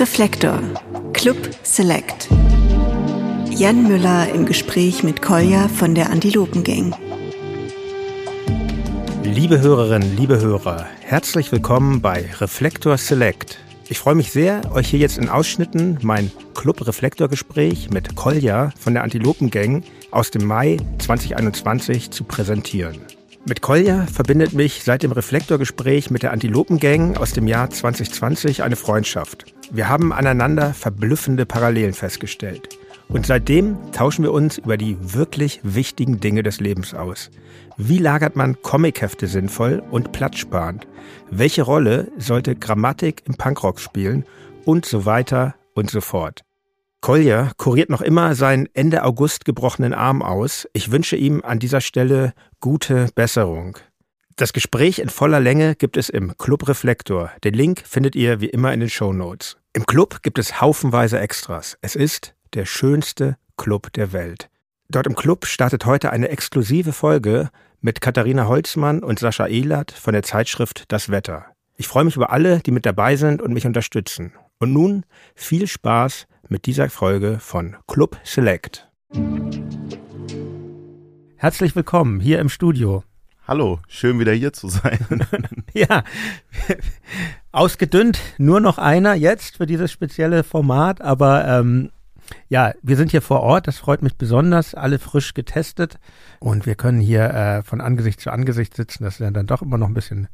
Reflektor Club Select. Jan Müller im Gespräch mit Kolja von der Antilopengang. Liebe Hörerinnen, liebe Hörer, herzlich willkommen bei Reflektor Select. Ich freue mich sehr, euch hier jetzt in Ausschnitten mein Club Reflektor Gespräch mit Kolja von der Antilopengang aus dem Mai 2021 zu präsentieren. Mit Kolja verbindet mich seit dem Reflektorgespräch mit der Antilopengang aus dem Jahr 2020 eine Freundschaft. Wir haben aneinander verblüffende Parallelen festgestellt. Und seitdem tauschen wir uns über die wirklich wichtigen Dinge des Lebens aus. Wie lagert man Comichefte sinnvoll und platzsparend? Welche Rolle sollte Grammatik im Punkrock spielen? Und so weiter und so fort. Kolja kuriert noch immer seinen Ende August gebrochenen Arm aus. Ich wünsche ihm an dieser Stelle gute Besserung. Das Gespräch in voller Länge gibt es im Club Reflektor. Den Link findet ihr wie immer in den Show Notes. Im Club gibt es haufenweise Extras. Es ist der schönste Club der Welt. Dort im Club startet heute eine exklusive Folge mit Katharina Holzmann und Sascha Ehlert von der Zeitschrift Das Wetter. Ich freue mich über alle, die mit dabei sind und mich unterstützen. Und nun viel Spaß mit dieser Folge von Club Select. Herzlich willkommen hier im Studio. Hallo, schön wieder hier zu sein. ja, ausgedünnt, nur noch einer jetzt für dieses spezielle Format, aber ähm, ja, wir sind hier vor Ort, das freut mich besonders, alle frisch getestet und wir können hier äh, von Angesicht zu Angesicht sitzen, das ist ja dann doch immer noch ein bisschen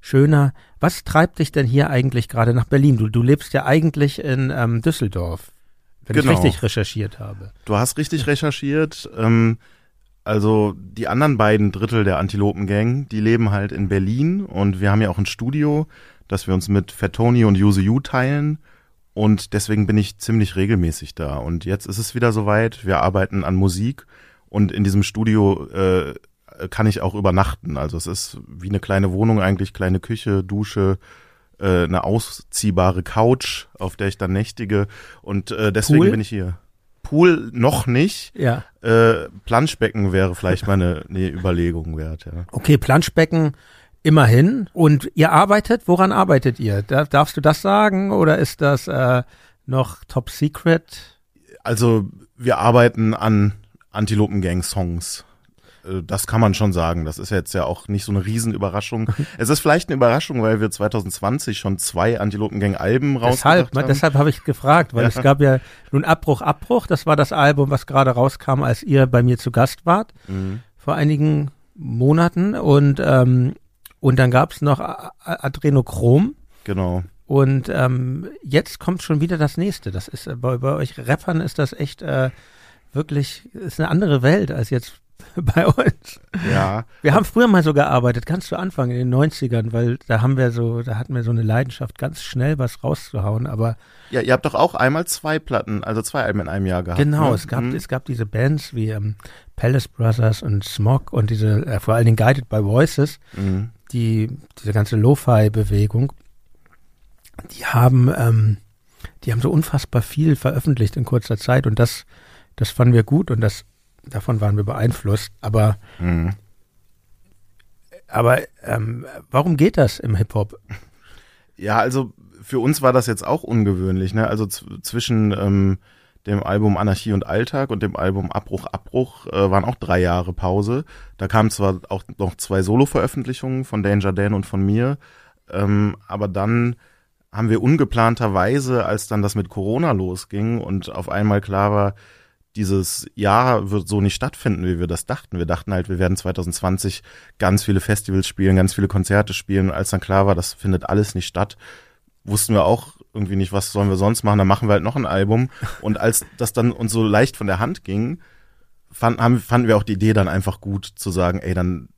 schöner. Was treibt dich denn hier eigentlich gerade nach Berlin? Du, du lebst ja eigentlich in ähm, Düsseldorf wenn genau. ich richtig recherchiert habe. Du hast richtig recherchiert. Ähm, also die anderen beiden Drittel der Antilopen-Gang, die leben halt in Berlin und wir haben ja auch ein Studio, das wir uns mit Fettoni und Yuzu Yu teilen. Und deswegen bin ich ziemlich regelmäßig da. Und jetzt ist es wieder soweit. Wir arbeiten an Musik und in diesem Studio äh, kann ich auch übernachten. Also es ist wie eine kleine Wohnung eigentlich, kleine Küche, Dusche, äh, eine ausziehbare Couch, auf der ich dann nächtige. Und äh, deswegen Pool? bin ich hier. Pool noch nicht. Ja. Äh, Planschbecken wäre vielleicht mal eine, eine Überlegung wert. Ja. Okay, Planschbecken immerhin. Und ihr arbeitet, woran arbeitet ihr? Darf, darfst du das sagen oder ist das äh, noch top secret? Also wir arbeiten an Antilopen-Gang-Songs. Äh, das kann man schon sagen. Das ist jetzt ja auch nicht so eine Riesenüberraschung. es ist vielleicht eine Überraschung, weil wir 2020 schon zwei Antilopengang-Alben rausgebracht deshalb, haben. Deshalb habe ich gefragt, weil ja. es gab ja nun Abbruch, Abbruch. Das war das Album, was gerade rauskam, als ihr bei mir zu Gast wart. Mhm. Vor einigen Monaten. Und, ähm, und dann gab es noch Adrenochrom. Genau. Und ähm, jetzt kommt schon wieder das nächste. Das ist bei, bei euch Rappern ist das echt äh, wirklich ist eine andere Welt als jetzt bei uns. Ja. Wir haben früher mal so gearbeitet, ganz zu Anfang in den 90ern, weil da haben wir so, da hatten wir so eine Leidenschaft, ganz schnell was rauszuhauen, aber. Ja, ihr habt doch auch einmal zwei Platten, also zwei Alben in einem Jahr gehabt. Genau, ne? es gab, mhm. es gab diese Bands wie ähm, Palace Brothers und Smog und diese, äh, vor allen Dingen Guided by Voices, mhm. die, diese ganze Lo-Fi-Bewegung, die haben, ähm, die haben so unfassbar viel veröffentlicht in kurzer Zeit und das, das fanden wir gut und das davon waren wir beeinflusst, aber mhm. aber ähm, warum geht das im Hip-Hop? Ja, also für uns war das jetzt auch ungewöhnlich, ne? Also zwischen ähm, dem Album Anarchie und Alltag und dem Album Abbruch, Abbruch äh, waren auch drei Jahre Pause. Da kamen zwar auch noch zwei Solo-Veröffentlichungen von Danger Dan und von mir, ähm, aber dann haben wir ungeplanterweise, als dann das mit Corona losging und auf einmal klar war, dieses Jahr wird so nicht stattfinden, wie wir das dachten. Wir dachten halt, wir werden 2020 ganz viele Festivals spielen, ganz viele Konzerte spielen. Als dann klar war, das findet alles nicht statt, wussten wir auch irgendwie nicht, was sollen wir sonst machen. Dann machen wir halt noch ein Album. Und als das dann uns so leicht von der Hand ging, fand, haben, fanden wir auch die Idee dann einfach gut zu sagen, ey, dann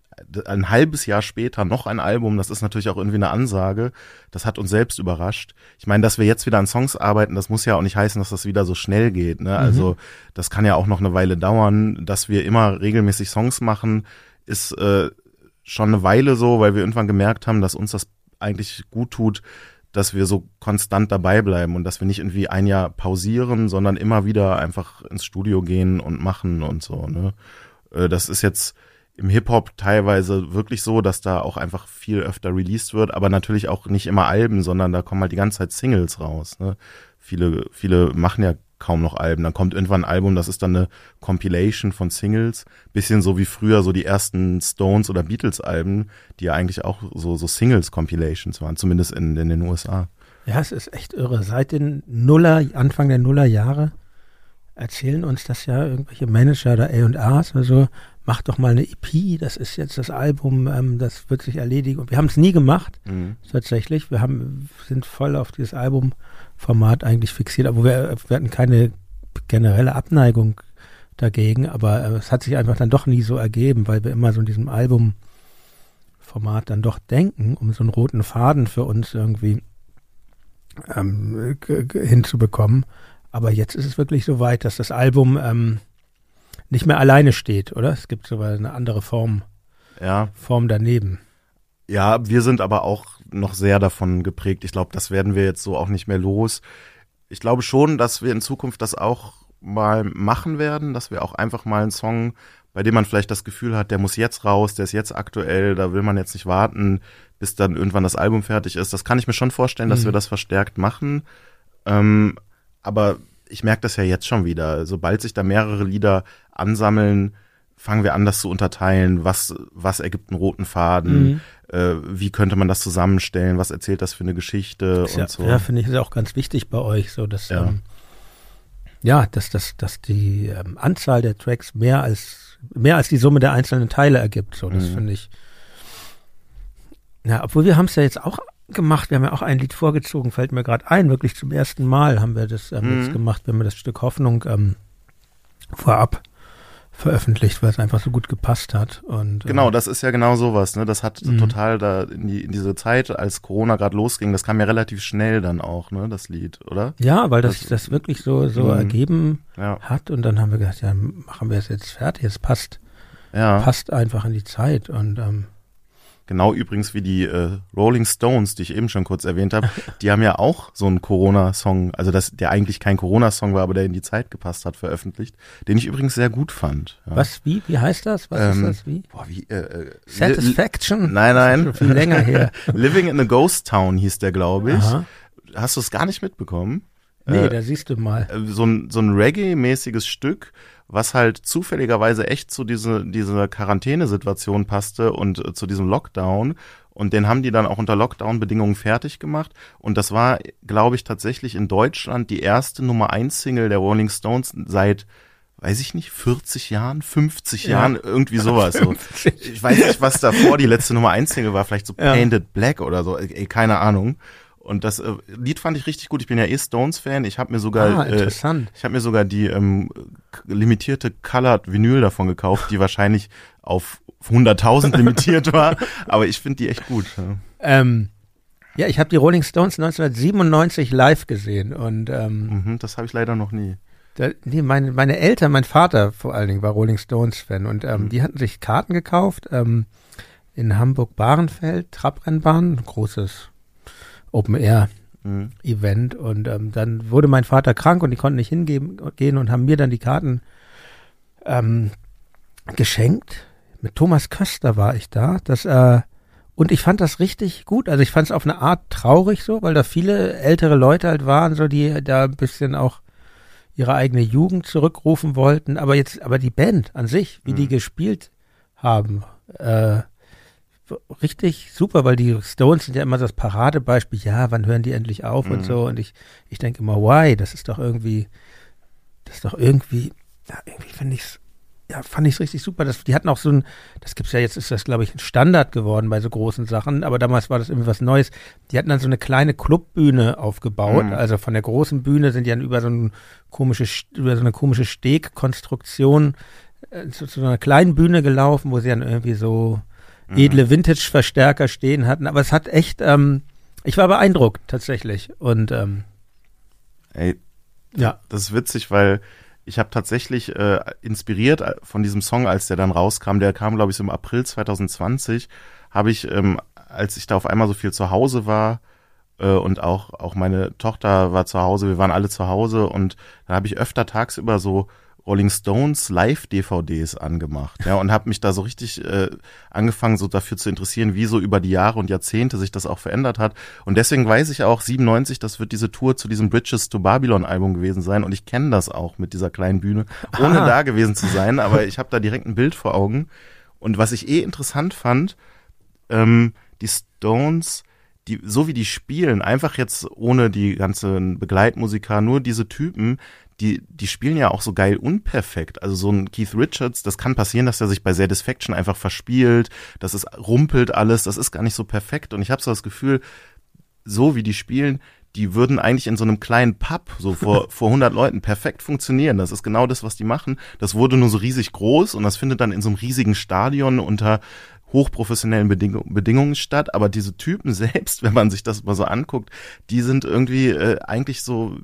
ein halbes Jahr später noch ein Album, das ist natürlich auch irgendwie eine Ansage. Das hat uns selbst überrascht. Ich meine, dass wir jetzt wieder an Songs arbeiten, das muss ja auch nicht heißen, dass das wieder so schnell geht. Ne? Also, mhm. Also das kann ja auch noch eine Weile dauern. Dass wir immer regelmäßig Songs machen, ist äh, schon eine Weile so, weil wir irgendwann gemerkt haben, dass uns das eigentlich gut tut, dass wir so konstant dabei bleiben und dass wir nicht irgendwie ein Jahr pausieren, sondern immer wieder einfach ins Studio gehen und machen und so. Ne? Äh, das ist jetzt im Hip-Hop teilweise wirklich so, dass da auch einfach viel öfter released wird, aber natürlich auch nicht immer Alben, sondern da kommen halt die ganze Zeit Singles raus. Ne? viele, viele machen ja kaum noch Alben. Dann kommt irgendwann ein Album, das ist dann eine Compilation von Singles, bisschen so wie früher so die ersten Stones oder Beatles Alben, die ja eigentlich auch so so Singles Compilations waren, zumindest in, in den USA. Ja, es ist echt irre. Seit den Nuller, Anfang der Nuller Jahre erzählen uns das ja irgendwelche Manager oder A&Rs oder so, mach doch mal eine EP, das ist jetzt das Album, ähm, das wird sich erledigen. Und wir haben es nie gemacht, mhm. tatsächlich. Wir haben, sind voll auf dieses Albumformat eigentlich fixiert, aber wir, wir hatten keine generelle Abneigung dagegen, aber äh, es hat sich einfach dann doch nie so ergeben, weil wir immer so in diesem Albumformat dann doch denken, um so einen roten Faden für uns irgendwie ähm, hinzubekommen. Aber jetzt ist es wirklich so weit, dass das Album ähm, nicht mehr alleine steht, oder? Es gibt sogar eine andere Form, ja. Form daneben. Ja, wir sind aber auch noch sehr davon geprägt. Ich glaube, das werden wir jetzt so auch nicht mehr los. Ich glaube schon, dass wir in Zukunft das auch mal machen werden, dass wir auch einfach mal einen Song, bei dem man vielleicht das Gefühl hat, der muss jetzt raus, der ist jetzt aktuell, da will man jetzt nicht warten, bis dann irgendwann das Album fertig ist. Das kann ich mir schon vorstellen, dass mhm. wir das verstärkt machen. Ähm, aber ich merke das ja jetzt schon wieder. Sobald sich da mehrere Lieder ansammeln, fangen wir an, das zu unterteilen. Was, was ergibt einen roten Faden? Mhm. Äh, wie könnte man das zusammenstellen? Was erzählt das für eine Geschichte und ja, so? Ja, finde ich, ist auch ganz wichtig bei euch, so dass, ja, ähm, ja dass, dass, dass die ähm, Anzahl der Tracks mehr als, mehr als die Summe der einzelnen Teile ergibt. So, das mhm. finde ich. Ja, obwohl wir haben es ja jetzt auch gemacht. Wir haben ja auch ein Lied vorgezogen, fällt mir gerade ein. Wirklich zum ersten Mal haben wir das ähm, mhm. jetzt gemacht, wenn wir das Stück Hoffnung ähm, vorab veröffentlicht, weil es einfach so gut gepasst hat. Und, äh, genau, das ist ja genau sowas. Ne? Das hat mhm. total da in, die, in diese Zeit, als Corona gerade losging, das kam ja relativ schnell dann auch, ne, das Lied, oder? Ja, weil das, das, das wirklich so, so mhm. ergeben ja. hat. Und dann haben wir gedacht, ja, machen wir es jetzt fertig. Es passt, ja. passt einfach in die Zeit. Und ähm, Genau übrigens wie die äh, Rolling Stones, die ich eben schon kurz erwähnt habe, die haben ja auch so einen Corona-Song, also das, der eigentlich kein Corona-Song war, aber der in die Zeit gepasst hat, veröffentlicht, den ich übrigens sehr gut fand. Ja. Was, wie, wie heißt das? Was ähm, ist das, wie? Boah, wie äh, äh, Satisfaction? Nein, nein. Schon viel länger her. Living in a Ghost Town hieß der, glaube ich. Aha. Hast du es gar nicht mitbekommen? Nee, äh, da siehst du mal. Äh, so ein, so ein Reggae-mäßiges Stück, was halt zufälligerweise echt zu diese, dieser Quarantänesituation passte und äh, zu diesem Lockdown. Und den haben die dann auch unter Lockdown-Bedingungen fertig gemacht. Und das war, glaube ich, tatsächlich in Deutschland die erste Nummer 1 Single der Rolling Stones seit weiß ich nicht, 40 Jahren, 50 ja. Jahren, irgendwie sowas. So. Ich weiß nicht, was davor die letzte Nummer 1 Single war, vielleicht so ja. Painted Black oder so, ey, keine Ahnung. Und das äh, Lied fand ich richtig gut. Ich bin ja eh Stones-Fan. Ich habe mir sogar, ah, äh, ich habe mir sogar die ähm, limitierte Colored Vinyl davon gekauft, die wahrscheinlich auf 100.000 limitiert war. Aber ich finde die echt gut. Ja. Ähm, ja, ich habe die Rolling Stones 1997 live gesehen und ähm, mhm, das habe ich leider noch nie. Da, nee, meine, meine Eltern, mein Vater vor allen Dingen war Rolling Stones Fan und ähm, mhm. die hatten sich Karten gekauft ähm, in Hamburg-Bahrenfeld, Trabrennbahn, großes Open Air mhm. Event und ähm, dann wurde mein Vater krank und die konnten nicht hingehen gehen und haben mir dann die Karten ähm, geschenkt. Mit Thomas Köster war ich da. Das äh, und ich fand das richtig gut. Also ich fand es auf eine Art traurig so, weil da viele ältere Leute halt waren, so die da ein bisschen auch ihre eigene Jugend zurückrufen wollten. Aber jetzt, aber die Band an sich, wie mhm. die gespielt haben, äh, richtig super, weil die Stones sind ja immer das Paradebeispiel, ja, wann hören die endlich auf mhm. und so. Und ich, ich denke immer, why? Das ist doch irgendwie, das ist doch irgendwie, ja, irgendwie finde ich's, ja, fand ich es richtig super. Das, die hatten auch so ein, das gibt's ja jetzt, ist das, glaube ich, ein Standard geworden bei so großen Sachen, aber damals war das irgendwie was Neues. Die hatten dann so eine kleine Clubbühne aufgebaut. Mhm. Also von der großen Bühne sind die dann über so, ein komische, über so eine komische Stegkonstruktion äh, zu, zu einer kleinen Bühne gelaufen, wo sie dann irgendwie so. Edle Vintage-Verstärker stehen hatten. Aber es hat echt, ähm, ich war beeindruckt tatsächlich. Und ähm, Ey, ja. Das ist witzig, weil ich habe tatsächlich äh, inspiriert von diesem Song, als der dann rauskam, der kam, glaube ich, so im April 2020, habe ich, ähm, als ich da auf einmal so viel zu Hause war, äh, und auch, auch meine Tochter war zu Hause, wir waren alle zu Hause und da habe ich öfter tagsüber so Rolling Stones Live-DVDs angemacht, ja, und habe mich da so richtig äh, angefangen, so dafür zu interessieren, wie so über die Jahre und Jahrzehnte sich das auch verändert hat. Und deswegen weiß ich auch, 97, das wird diese Tour zu diesem Bridges to Babylon Album gewesen sein. Und ich kenne das auch mit dieser kleinen Bühne, ohne Ah. da gewesen zu sein, aber ich habe da direkt ein Bild vor Augen. Und was ich eh interessant fand, ähm, die Stones, die, so wie die spielen, einfach jetzt ohne die ganzen Begleitmusiker, nur diese Typen, die, die spielen ja auch so geil unperfekt. Also so ein Keith Richards, das kann passieren, dass er sich bei Satisfaction einfach verspielt, dass es rumpelt alles, das ist gar nicht so perfekt. Und ich habe so das Gefühl, so wie die spielen, die würden eigentlich in so einem kleinen Pub, so vor, vor 100 Leuten, perfekt funktionieren. Das ist genau das, was die machen. Das wurde nur so riesig groß und das findet dann in so einem riesigen Stadion unter hochprofessionellen Bedingung, Bedingungen statt. Aber diese Typen selbst, wenn man sich das mal so anguckt, die sind irgendwie äh, eigentlich so,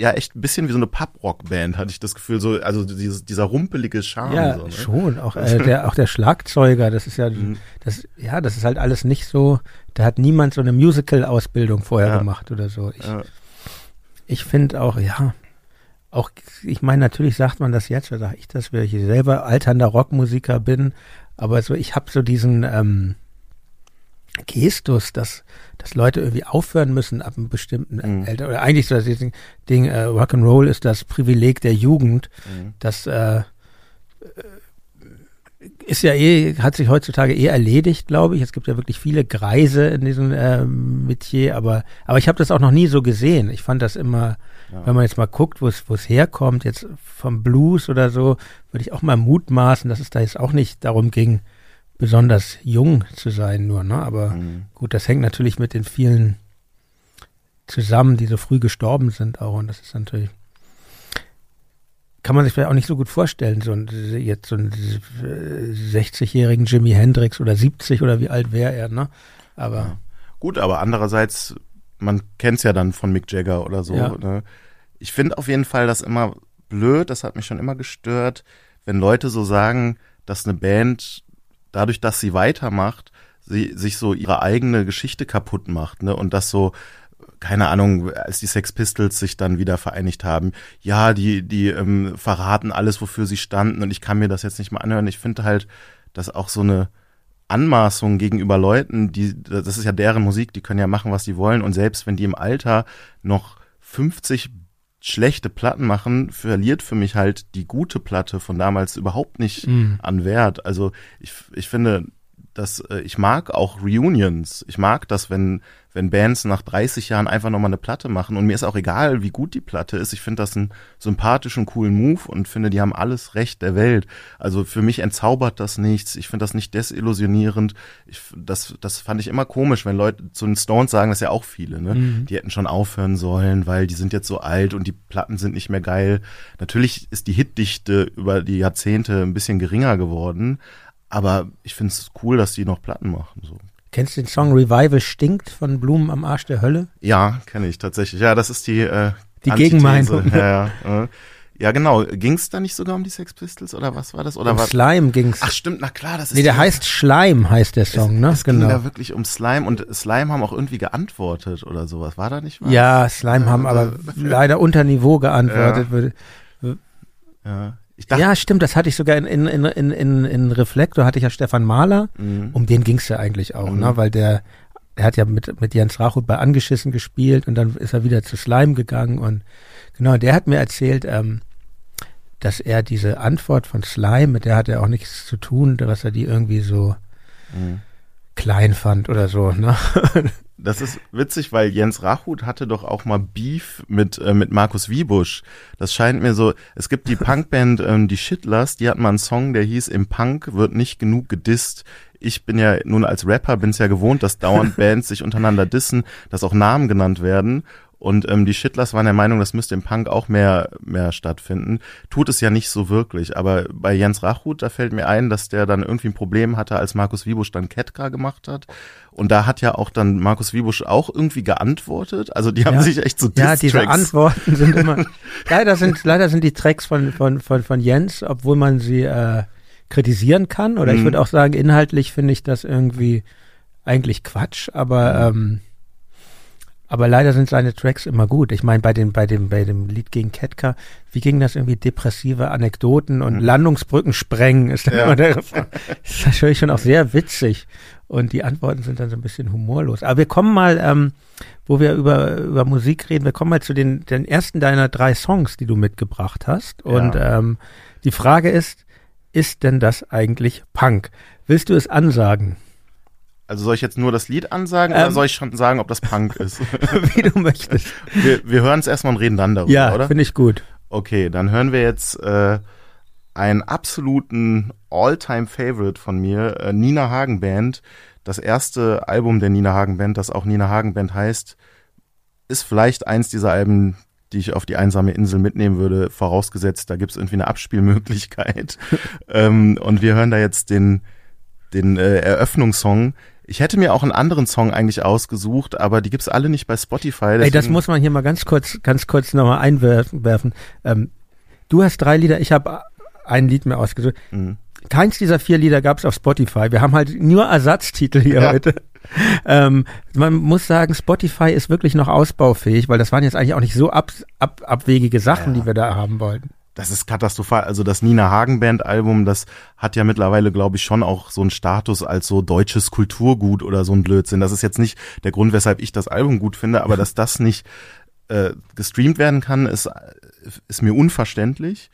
ja, echt ein bisschen wie so eine Pub-Rock-Band, hatte ich das Gefühl. So, also dieses, dieser rumpelige Charme. Ja, so, ne? schon. Auch, äh, der, auch der Schlagzeuger, das ist ja, Mhm. das, ja, das ist halt alles nicht so, da hat niemand so eine Musical-Ausbildung vorher Ja. gemacht oder so. Ich, Ja. ich finde auch, ja, auch, ich meine, natürlich sagt man das jetzt, oder sage ich das, weil ich selber alternder Rockmusiker bin, aber so, ich habe so diesen ähm, Gestus, dass, dass Leute irgendwie aufhören müssen ab einem bestimmten Mhm. Alter, oder eigentlich so das Ding, Ding äh, Rock'n'Roll ist das Privileg der Jugend, Mhm. das äh, ist ja eh, hat sich heutzutage eh erledigt, glaube ich. Es gibt ja wirklich viele Greise in diesem ähm, Metier, aber, aber ich habe das auch noch nie so gesehen. Ich fand das immer, Ja. wenn man jetzt mal guckt, wo es wo es herkommt, jetzt vom Blues oder so, würde ich auch mal mutmaßen, dass es da jetzt auch nicht darum ging, besonders jung zu sein nur, ne? Aber Mhm. gut, das hängt natürlich mit den vielen zusammen, die so früh gestorben sind auch und das ist natürlich kann man sich vielleicht auch nicht so gut vorstellen, so ein, jetzt so einen äh, 60-jährigen Jimi Hendrix oder 70 oder wie alt wäre er, ne? Aber Ja. Gut, aber andererseits, man kennt's ja dann von Mick Jagger oder so. Ja. Ne? Ich finde auf jeden Fall das immer blöd, das hat mich schon immer gestört, wenn Leute so sagen, dass eine Band dadurch, dass sie weitermacht, sie sich so ihre eigene Geschichte kaputt macht, ne? Und das so keine Ahnung, als die Sex Pistols sich dann wieder vereinigt haben, ja, die, die ähm, verraten alles, wofür sie standen und ich kann mir das jetzt nicht mal anhören. Ich finde halt, dass auch so eine Anmaßung gegenüber Leuten, die, das ist ja deren Musik, die können ja machen, was sie wollen und selbst wenn die im Alter noch 50 schlechte Platten machen, verliert für mich halt die gute Platte von damals überhaupt nicht Mhm. an Wert. Also ich, ich finde, dass äh, ich mag auch Reunions. Ich mag das, wenn wenn Bands nach 30 Jahren einfach nochmal eine Platte machen und mir ist auch egal, wie gut die Platte ist. Ich finde das einen sympathischen, coolen Move und finde, die haben alles Recht der Welt. Also für mich entzaubert das nichts. Ich finde das nicht desillusionierend. Ich, das, das fand ich immer komisch, wenn Leute zu den Stones sagen, das ja auch viele, ne? Mhm. Die hätten schon aufhören sollen, weil die sind jetzt so alt und die Platten sind nicht mehr geil. Natürlich ist die Hitdichte über die Jahrzehnte ein bisschen geringer geworden, aber ich finde es cool, dass die noch Platten machen. So. kennst du den Song Revival stinkt von Blumen am Arsch der Hölle? Ja, kenne ich tatsächlich. Ja, das ist die äh, Die Antithese. Gegenmeinung. Ja, ja, ja genau. Ging es da nicht sogar um die Sex Pistols oder was war das? Oder Um was? Slime ging's. Ach stimmt, na klar, das ist nee, der heißt Schleim, heißt der Song, ne? Es ging genau. da wirklich um Slime und Slime haben auch irgendwie geantwortet oder sowas. War da nicht was? Ja, Slime haben aber leider unter Niveau geantwortet. Ja. Ja. Dachte, Ja, stimmt, das hatte ich sogar in, in, in, in, in, Reflektor, hatte ich ja Stefan Mahler. Mhm. Um den ging's ja eigentlich auch, Mhm. ne? Weil der, der hat ja mit, mit Jens Rachut bei Angeschissen gespielt und dann ist er wieder zu Slime gegangen und genau, der hat mir erzählt, ähm, dass er diese Antwort von Slime, mit der hat er auch nichts zu tun, dass er die irgendwie so Mhm. klein fand oder so, ne? Das ist witzig, weil Jens Rachut hatte doch auch mal Beef mit, äh, mit Markus Wiebusch. Das scheint mir so, es gibt die Punkband ähm, Die Shitlers, die hat mal einen Song, der hieß Im Punk wird nicht genug gedisst. Ich bin ja nun als Rapper bin's ja gewohnt, dass dauernd Bands sich untereinander dissen, dass auch Namen genannt werden. Und ähm, die Shitlers waren der Meinung, das müsste im Punk auch mehr, mehr stattfinden. Tut es ja nicht so wirklich. Aber bei Jens Rachut, da fällt mir ein, dass der dann irgendwie ein Problem hatte, als Markus Wiebusch dann Ketka gemacht hat. Und da hat ja auch dann Markus Wiebusch auch irgendwie geantwortet. Also die haben Ja. sich echt so Ja, diese Antworten sind immer. leider sind leider sind die Tracks von von von von Jens, obwohl man sie äh, kritisieren kann. Oder ich Mhm. würde auch sagen, inhaltlich finde ich das irgendwie eigentlich Quatsch. Aber ähm, Aber leider sind seine Tracks immer gut. Ich meine, bei dem, bei dem, bei dem Lied gegen Ketka, wie ging das irgendwie? Depressive Anekdoten und mhm. Landungsbrücken sprengen ist dann ja. immer der Refrain. Das ist natürlich schon auch sehr witzig. Und die Antworten sind dann so ein bisschen humorlos. Aber wir kommen mal, ähm, wo wir über, über Musik reden, wir kommen mal zu den, den ersten deiner drei Songs, die du mitgebracht hast. Und ja. ähm, die Frage ist, ist denn das eigentlich Punk? Willst du es ansagen? Also soll ich jetzt nur das Lied ansagen ähm, oder soll ich schon sagen, ob das Punk ist? Wie du möchtest. Wir, wir hören es erstmal und reden dann darüber, ja, oder? Ja, finde ich gut. Okay, dann hören wir jetzt äh, einen absoluten All-Time-Favorite von mir, äh, Nina Hagen Band. Das erste Album der Nina Hagen Band, das auch Nina Hagen Band heißt, ist vielleicht eins dieser Alben, die ich auf die einsame Insel mitnehmen würde, vorausgesetzt, da gibt es irgendwie eine Abspielmöglichkeit. ähm, und wir hören da jetzt den, den äh, Eröffnungssong, ich hätte mir auch einen anderen Song eigentlich ausgesucht, aber die gibt's alle nicht bei Spotify. Ey, das muss man hier mal ganz kurz, ganz kurz nochmal einwerfen. Ähm, du hast drei Lieder, ich habe ein Lied mehr ausgesucht. Mhm. Keins dieser vier Lieder gab's auf Spotify. Wir haben halt nur Ersatztitel hier ja. heute. Ähm, man muss sagen, Spotify ist wirklich noch ausbaufähig, weil das waren jetzt eigentlich auch nicht so ab, ab, abwegige Sachen, ja. die wir da haben wollten das ist katastrophal. Also das Nina Hagen Band Album, das hat ja mittlerweile, glaube ich, schon auch so einen Status als so deutsches Kulturgut oder so ein Blödsinn. Das ist jetzt nicht der Grund, weshalb ich das Album gut finde, aber dass das nicht äh, gestreamt werden kann, ist, ist mir unverständlich.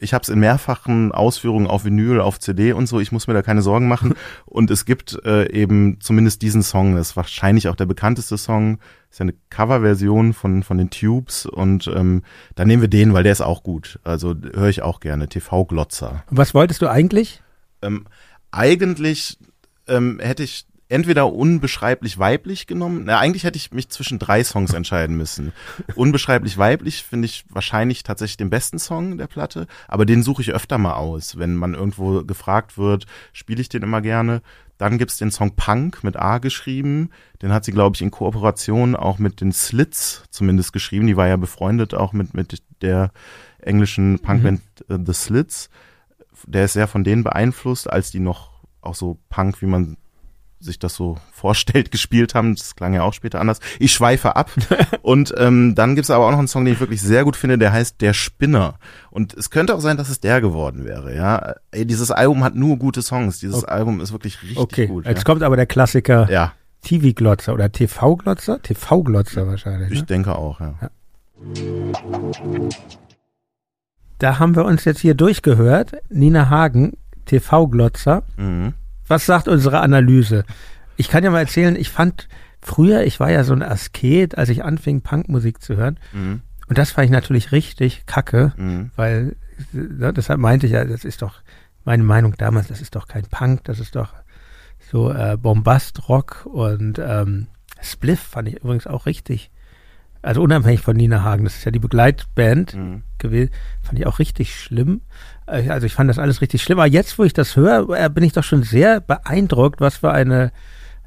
Ich habe es in mehrfachen Ausführungen auf Vinyl, auf CD und so. Ich muss mir da keine Sorgen machen. Und es gibt äh, eben zumindest diesen Song. Das ist wahrscheinlich auch der bekannteste Song. Das ist ja eine Coverversion von von den Tubes und ähm, da nehmen wir den, weil der ist auch gut. Also höre ich auch gerne. TV Glotzer. Was wolltest du eigentlich? Ähm, eigentlich ähm, hätte ich entweder unbeschreiblich weiblich genommen. Na, eigentlich hätte ich mich zwischen drei Songs entscheiden müssen. unbeschreiblich weiblich finde ich wahrscheinlich tatsächlich den besten Song der Platte, aber den suche ich öfter mal aus. Wenn man irgendwo gefragt wird, spiele ich den immer gerne. Dann gibt's den Song Punk mit A geschrieben. Den hat sie, glaube ich, in Kooperation auch mit den Slits zumindest geschrieben. Die war ja befreundet auch mit, mit der englischen Punkband mhm. The Slits. Der ist sehr von denen beeinflusst, als die noch auch so Punk, wie man sich das so vorstellt, gespielt haben. Das klang ja auch später anders. Ich schweife ab. und ähm, dann gibt's aber auch noch einen Song, den ich wirklich sehr gut finde, der heißt Der Spinner. Und es könnte auch sein, dass es der geworden wäre. Ja, Ey, dieses Album hat nur gute Songs. Dieses okay. Album ist wirklich richtig okay. gut. Jetzt ja? kommt aber der Klassiker. Ja. TV-Glotzer oder TV-Glotzer? TV-Glotzer wahrscheinlich. Ich ne? denke auch, ja. ja. Da haben wir uns jetzt hier durchgehört. Nina Hagen, TV-Glotzer. Mhm. Was sagt unsere Analyse? Ich kann ja mal erzählen, ich fand früher, ich war ja so ein Asket, als ich anfing, Punkmusik zu hören. Mhm. Und das fand ich natürlich richtig kacke, mhm. weil, ja, deshalb meinte ich ja, das ist doch meine Meinung damals, das ist doch kein Punk, das ist doch so äh, Bombastrock und ähm, Spliff fand ich übrigens auch richtig. Also unabhängig von Nina Hagen, das ist ja die Begleitband mhm. gewesen, fand ich auch richtig schlimm. Äh, also ich fand das alles richtig schlimm. Aber jetzt, wo ich das höre, äh, bin ich doch schon sehr beeindruckt, was für eine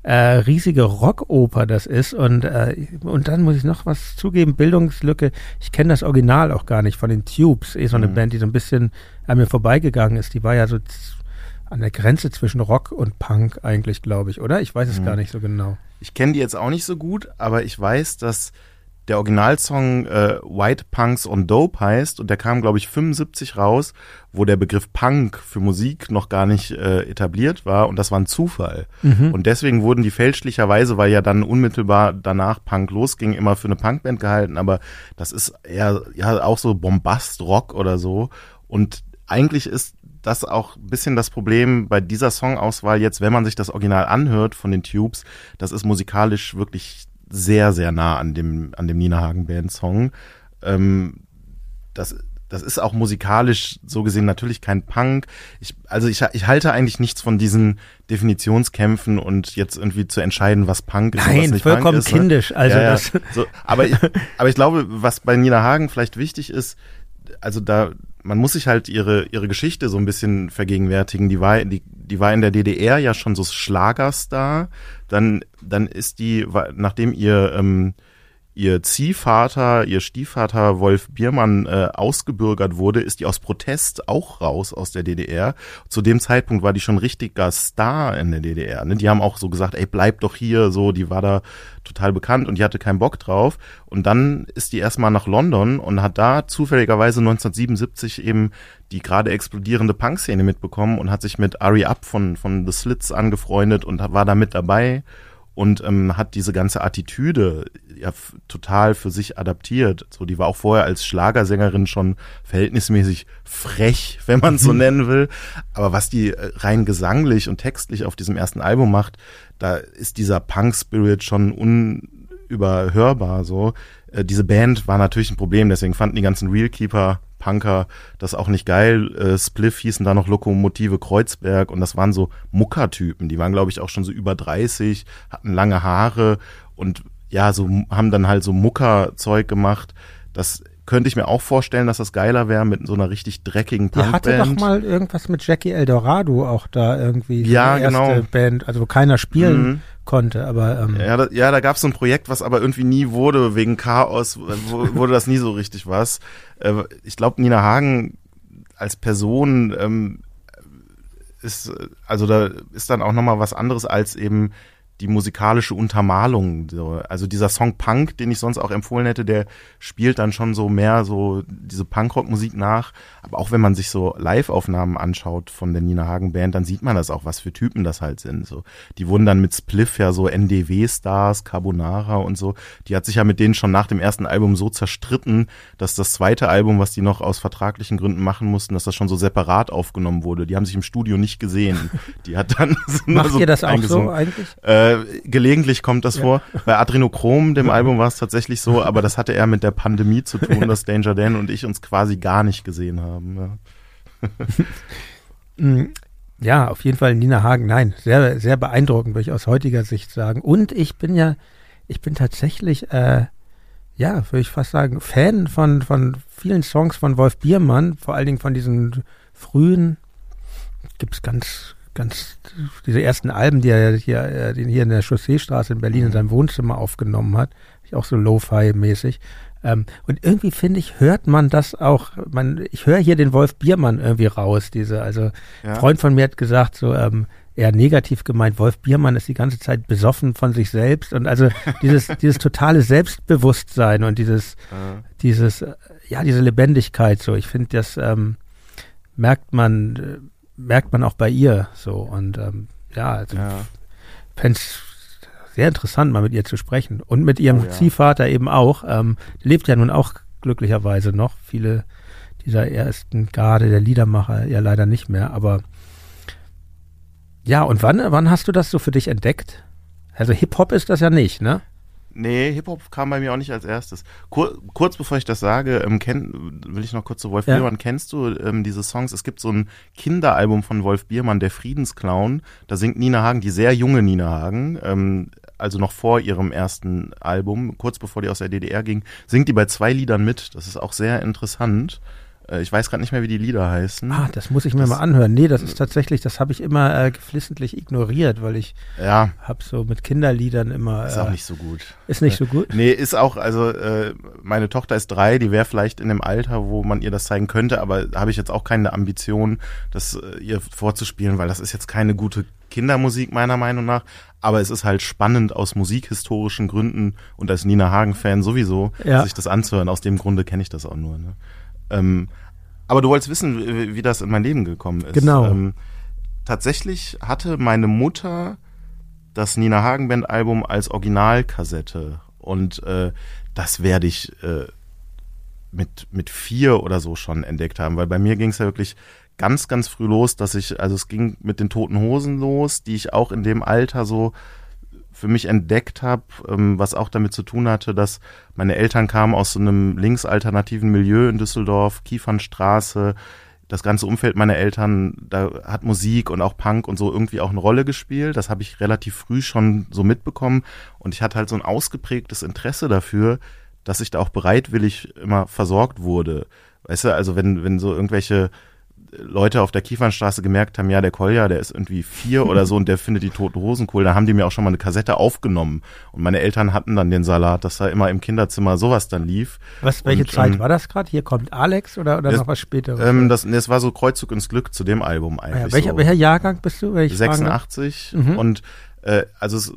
äh, riesige Rockoper das ist. Und, äh, und dann muss ich noch was zugeben, Bildungslücke. Ich kenne das Original auch gar nicht von den Tubes, eh so eine mhm. Band, die so ein bisschen an mir vorbeigegangen ist. Die war ja so an der Grenze zwischen Rock und Punk eigentlich, glaube ich, oder? Ich weiß es mhm. gar nicht so genau. Ich kenne die jetzt auch nicht so gut, aber ich weiß, dass der Originalsong äh, White Punks on Dope heißt und der kam, glaube ich, 75 raus, wo der Begriff Punk für Musik noch gar nicht äh, etabliert war und das war ein Zufall. Mhm. Und deswegen wurden die fälschlicherweise, weil ja dann unmittelbar danach Punk losging, immer für eine Punkband gehalten, aber das ist eher ja auch so Bombast-Rock oder so und eigentlich ist das auch ein bisschen das Problem bei dieser Songauswahl jetzt, wenn man sich das Original anhört von den Tubes, das ist musikalisch wirklich sehr, sehr nah an dem, an dem Nina Hagen Band Song. Ähm, das, das ist auch musikalisch so gesehen natürlich kein Punk. Ich, also ich, ich halte eigentlich nichts von diesen Definitionskämpfen und jetzt irgendwie zu entscheiden, was Punk ist Nein, und was nicht vollkommen Punk ist. Ne? kindisch. Also ja, ja. das so, aber, ich, aber ich glaube, was bei Nina Hagen vielleicht wichtig ist, also da, man muss sich halt ihre, ihre Geschichte so ein bisschen vergegenwärtigen. Die war, die, die war in der DDR ja schon so Schlagerstar. Dann, dann ist die, nachdem ihr, ähm, ihr Ziehvater, ihr Stiefvater Wolf Biermann äh, ausgebürgert wurde, ist die aus Protest auch raus aus der DDR. Zu dem Zeitpunkt war die schon richtiger Star in der DDR. Ne? Die haben auch so gesagt, ey, bleib doch hier, so, die war da total bekannt und die hatte keinen Bock drauf. Und dann ist die erstmal nach London und hat da zufälligerweise 1977 eben die gerade explodierende Punk-Szene mitbekommen und hat sich mit Ari Up von, von The Slits angefreundet und war da mit dabei und ähm, hat diese ganze Attitüde ja total für sich adaptiert. So, die war auch vorher als Schlagersängerin schon verhältnismäßig frech, wenn man so mhm. nennen will. Aber was die äh, rein gesanglich und textlich auf diesem ersten Album macht, da ist dieser Punk-Spirit schon unüberhörbar. So, äh, diese Band war natürlich ein Problem, deswegen fanden die ganzen Realkeeper Punker das auch nicht geil. Äh, Spliff hießen da noch Lokomotive Kreuzberg und das waren so Muckertypen. Die waren, glaube ich, auch schon so über 30, hatten lange Haare und ja, so haben dann halt so Muckerzeug gemacht. Das könnte ich mir auch vorstellen, dass das geiler wäre mit so einer richtig dreckigen Punkband. Die hatte doch mal irgendwas mit Jackie Eldorado auch da irgendwie. Ja, erste genau. Band, also wo keiner spielen mhm. Konnte, aber ähm, ja, da, ja, da gab es so ein Projekt, was aber irgendwie nie wurde wegen Chaos, wurde das nie so richtig was. Äh, ich glaube, Nina Hagen als Person ähm, ist, also da ist dann auch nochmal was anderes als eben die musikalische Untermalung. So. Also dieser Song Punk, den ich sonst auch empfohlen hätte, der spielt dann schon so mehr so diese Punkrock-Musik nach. Aber auch wenn man sich so Live-Aufnahmen anschaut von der Nina Hagen Band, dann sieht man das auch, was für Typen das halt sind. So, die wurden dann mit Spliff ja so NDW-Stars, Carbonara und so. Die hat sich ja mit denen schon nach dem ersten Album so zerstritten, dass das zweite Album, was die noch aus vertraglichen Gründen machen mussten, dass das schon so separat aufgenommen wurde. Die haben sich im Studio nicht gesehen. Die hat dann Macht so ihr das auch so eigentlich? Äh, äh, gelegentlich kommt das ja. vor. Bei Adrenochrom, dem Album, war es tatsächlich so, aber das hatte eher mit der Pandemie zu tun, dass Danger Dan und ich uns quasi gar nicht gesehen haben. Ja. Mm, ja, auf jeden Fall Nina Hagen. Nein, sehr, sehr beeindruckend, würde ich aus heutiger Sicht sagen. Und ich bin ja, ich bin tatsächlich, äh, ja, würde ich fast sagen, Fan von, von vielen Songs von Wolf Biermann, vor allen Dingen von diesen frühen, gibt es ganz ganz diese ersten Alben, die er hier, äh, den hier in der Chausseestraße in Berlin in mhm. seinem Wohnzimmer aufgenommen hat, auch so Lo-Fi-mäßig. Ähm, und irgendwie finde ich, hört man das auch, man, ich höre hier den Wolf Biermann irgendwie raus, diese, also ja. Freund von mir hat gesagt, so, ähm, eher negativ gemeint, Wolf Biermann ist die ganze Zeit besoffen von sich selbst und also dieses, dieses totale Selbstbewusstsein und dieses, ja. dieses, äh, ja, diese Lebendigkeit, so, ich finde, das ähm, merkt man, äh, merkt man auch bei ihr so. Und ähm, ja, also ja. fände sehr interessant, mal mit ihr zu sprechen. Und mit ihrem oh, ja. Ziehvater eben auch. Ähm, lebt ja nun auch glücklicherweise noch. Viele dieser ersten Garde der Liedermacher ja leider nicht mehr. Aber ja, und wann, wann hast du das so für dich entdeckt? Also Hip-Hop ist das ja nicht, ne? Nee, Hip-Hop kam bei mir auch nicht als erstes. Kur kurz bevor ich das sage, ähm, kenn, will ich noch kurz zu Wolf ja. Biermann. Kennst du ähm, diese Songs? Es gibt so ein Kinderalbum von Wolf Biermann, der Friedensclown. Da singt Nina Hagen, die sehr junge Nina Hagen, ähm, also noch vor ihrem ersten Album, kurz bevor die aus der DDR ging, singt die bei zwei Liedern mit. Das ist auch sehr interessant. Äh, ich weiß gerade nicht mehr, wie die Lieder heißen. Ah, das muss ich mir das, mal anhören. Nee, das ist tatsächlich, das habe ich immer äh, geflissentlich ignoriert, weil ich ja. habe so mit Kinderliedern immer. Ist äh, auch nicht so gut. Ist nicht so gut? Nee, ist auch, also äh, meine Tochter ist drei, die wäre vielleicht in dem Alter, wo man ihr das zeigen könnte, aber habe ich jetzt auch keine Ambition, das äh, ihr vorzuspielen, weil das ist jetzt keine gute Kindermusik meiner Meinung nach, aber es ist halt spannend aus musikhistorischen Gründen und als Nina Hagen-Fan sowieso, ja. sich das anzuhören. Aus dem Grunde kenne ich das auch nur. Ne? Ähm, aber du wolltest wissen, wie, das in mein Leben gekommen ist. Genau. Ähm, tatsächlich hatte meine Mutter das Nina Hagen Band Album als Originalkassette und äh, das werde ich äh, mit mit vier oder so schon entdeckt haben, weil bei mir ging es ja wirklich ganz ganz früh los, dass ich also es ging mit den Toten Hosen los, die ich auch in dem Alter so für mich entdeckt habe, ähm, was auch damit zu tun hatte, dass meine Eltern kamen aus so einem linksalternativen Milieu in Düsseldorf, Kiefernstraße. Das ganze Umfeld meiner Eltern, da hat Musik und auch Punk und so irgendwie auch eine Rolle gespielt. Das habe ich relativ früh schon so mitbekommen. Und ich hatte halt so ein ausgeprägtes Interesse dafür, dass ich da auch bereitwillig immer versorgt wurde. Weißt du, also wenn, wenn so irgendwelche Leute auf der Kiefernstraße gemerkt haben, ja, der Kolja, der ist irgendwie vier oder so und der findet die toten Hosen cool, dann haben die mir auch schon mal eine Kassette aufgenommen. Und meine Eltern hatten dann den Salat, dass da immer im Kinderzimmer sowas dann lief. Was, welche und, Zeit ähm, war das gerade? Hier kommt Alex oder, oder das- noch was später? Ähm, das, das war so Kreuzzug ins Glück zu dem Album eigentlich. ja, welcher, so. welcher Jahrgang bist du? Darf? 86 Mhm. und äh, also es,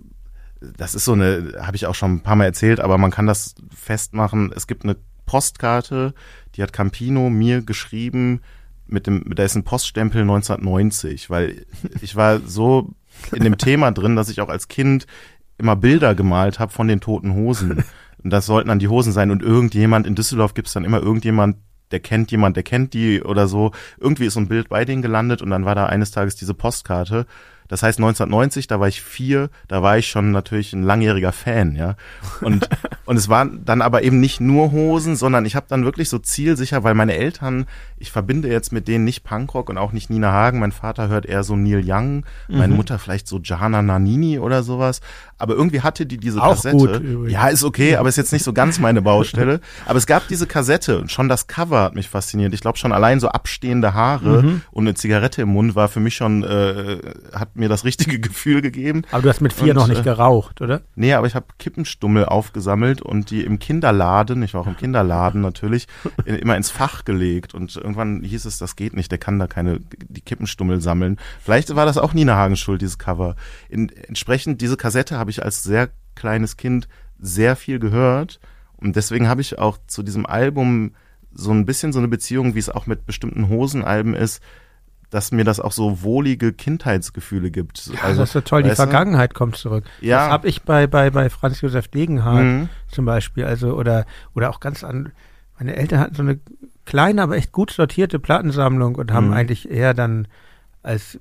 das ist so eine, habe ich auch schon ein paar Mal erzählt, aber man kann das festmachen. Es gibt eine Postkarte, die hat Campino mir geschrieben mit dem, mit dessen Poststempel 1990, weil ich war so in dem Thema drin, dass ich auch als Kind immer Bilder gemalt habe von den toten Hosen. Und das sollten dann die Hosen sein. Und irgendjemand, in Düsseldorf gibt es dann immer irgendjemand, der kennt jemand, der kennt die oder so. Irgendwie ist so ein Bild bei denen gelandet und dann war da eines Tages diese Postkarte. Das heißt 1990, da war ich vier, da war ich schon natürlich ein langjähriger Fan, ja. Und, und es waren dann aber eben nicht nur Hosen, sondern ich habe dann wirklich so zielsicher, weil meine Eltern, ich verbinde jetzt mit denen nicht Punkrock und auch nicht Nina Hagen. Mein Vater hört eher so Neil Young, meine Mhm. Mutter vielleicht so Gianna Nannini oder sowas. Aber irgendwie hatte die diese Auch Kassette. gut, übrigens. ja, ist okay, aber ist jetzt nicht so ganz meine Baustelle. Aber es gab diese Kassette und schon das Cover hat mich fasziniert. Ich glaube schon allein so abstehende Haare Mhm. und eine Zigarette im Mund war für mich schon, äh, hat mir das richtige Gefühl gegeben. Aber du hast mit vier Und, noch nicht äh, geraucht, oder? Nee, aber ich habe Kippenstummel aufgesammelt und die im Kinderladen, ich war auch im Kinderladen natürlich, immer ins Fach gelegt. Und irgendwann hieß es, das geht nicht, der kann da keine, die Kippenstummel sammeln. Vielleicht war das auch Nina Hagen schuld, dieses Cover. In, entsprechend, diese Kassette habe ich als sehr kleines Kind sehr viel gehört. Und deswegen habe ich auch zu diesem Album so ein bisschen so eine Beziehung, wie es auch mit bestimmten Hosenalben ist, dass mir das auch so wohlige Kindheitsgefühle gibt. Ja, das ist so toll, die weißt du? Vergangenheit kommt zurück. Ja. Das habe ich bei, bei, bei Franz Josef Degenhardt Mhm. zum Beispiel, also oder, oder auch ganz an, meine Eltern hatten so eine kleine, aber echt gut sortierte Plattensammlung und haben Mhm. eigentlich eher dann als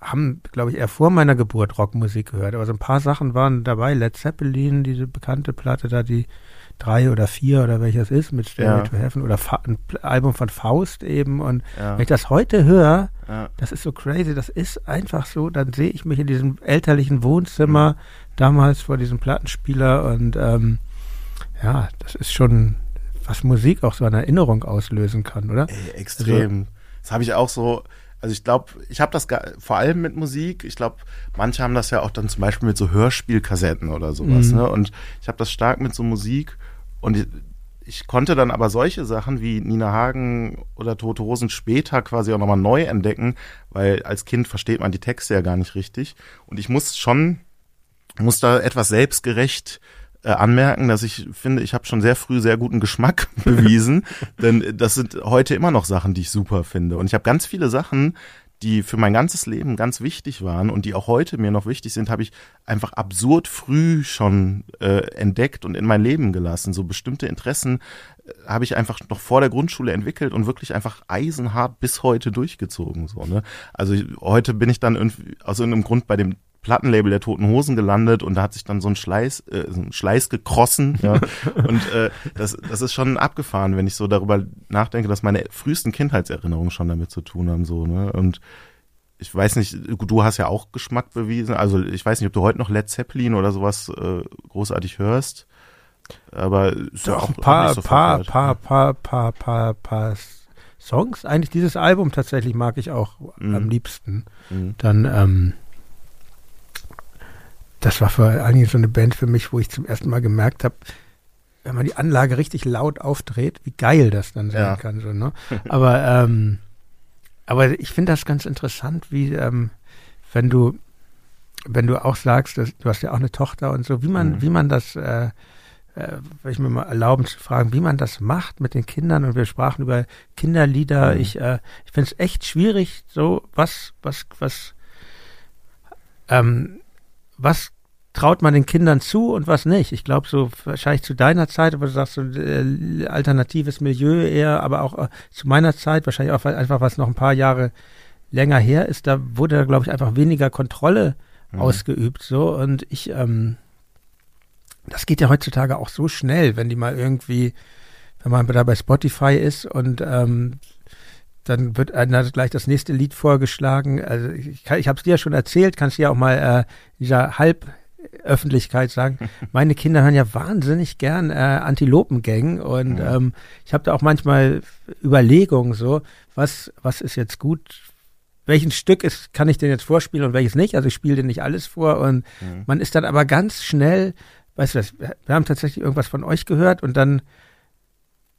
haben, glaube ich, eher vor meiner Geburt Rockmusik gehört. Aber so ein paar Sachen waren dabei. Led Zeppelin, diese bekannte Platte da, die drei oder vier oder welches ist, mit Stairway Ja. to Heaven oder Fa ein Album von Faust eben. Und Ja. wenn ich das heute höre, Ja. das ist so crazy, das ist einfach so, dann sehe ich mich in diesem elterlichen Wohnzimmer damals vor diesem Plattenspieler und ähm, ja, das ist schon, was Musik auch so eine Erinnerung auslösen kann, oder? Ey, extrem. das habe ich auch so. Also ich glaube, ich habe das vor allem mit Musik. Ich glaube, manche haben das ja auch dann zum Beispiel mit so Hörspielkassetten oder sowas. Mhm. Ne? Und ich habe das stark mit so Musik. Und ich, ich konnte dann aber solche Sachen wie Nina Hagen oder Tote Hosen später quasi auch nochmal neu entdecken, weil als Kind versteht man die Texte ja gar nicht richtig. Und ich muss schon, muss da etwas selbstgerecht äh, anmerken, dass ich finde, ich habe schon sehr früh sehr guten Geschmack bewiesen, denn das sind heute immer noch Sachen, die ich super finde. Und ich habe ganz viele Sachen, die für mein ganzes Leben ganz wichtig waren und die auch heute mir noch wichtig sind, habe ich einfach absurd früh schon äh, entdeckt und in mein Leben gelassen. So bestimmte Interessen äh, habe ich einfach noch vor der Grundschule entwickelt und wirklich einfach eisenhart bis heute durchgezogen. So, ne? Also ich, heute bin ich dann irgendwie aus irgendeinem Grund bei dem Plattenlabel der Toten Hosen gelandet und da hat sich dann so ein Schleiß, äh, so ein Schleiß gekrossen. Ja. und äh, das, das ist schon abgefahren, wenn ich so darüber nachdenke, dass meine frühesten Kindheitserinnerungen schon damit zu tun haben. So, ne? Und ich weiß nicht, du hast ja auch Geschmack bewiesen. Also ich weiß nicht, ob du heute noch Led Zeppelin oder sowas äh, großartig hörst. Aber ist ja auch ein paar, nicht so paar, paar, paar, paar, paar, paar Songs. Eigentlich dieses Album tatsächlich mag ich auch Mhm. am liebsten. Mhm. Dann, ähm, das war vor allen Dingen so eine Band für mich, wo ich zum ersten Mal gemerkt habe, wenn man die Anlage richtig laut aufdreht, wie geil das dann sein Ja. kann. So, ne? Aber, ähm, aber ich finde das ganz interessant, wie, ähm, wenn du, wenn du auch sagst, dass, du hast ja auch eine Tochter und so, wie man, Mhm. wie man das, äh, äh, ich mir mal erlauben zu fragen, wie man das macht mit den Kindern und wir sprachen über Kinderlieder. Mhm. Ich, äh, ich finde es echt schwierig, so was, was, was, ähm, was traut man den Kindern zu und was nicht. Ich glaube, so wahrscheinlich zu deiner Zeit, aber du sagst so äh, alternatives Milieu eher, aber auch äh, zu meiner Zeit, wahrscheinlich auch einfach, was noch ein paar Jahre länger her ist, da wurde, glaube ich, einfach weniger Kontrolle Mhm. ausgeübt. So und ich, ähm, das geht ja heutzutage auch so schnell, wenn die mal irgendwie, wenn man da bei Spotify ist und ähm, dann wird einer gleich das nächste Lied vorgeschlagen. Also ich, kann- ich habe es dir ja schon erzählt, kannst du ja auch mal äh, dieser halb Öffentlichkeit sagen, meine Kinder hören ja wahnsinnig gern äh, Antilopengang und Ja. ähm, ich habe da auch manchmal Überlegungen so, was, was ist jetzt gut, welchen Stück ist, kann ich denn jetzt vorspielen und welches nicht. Also ich spiele dir nicht alles vor und Mhm. man ist dann aber ganz schnell, weißt du was, wir haben tatsächlich irgendwas von euch gehört und dann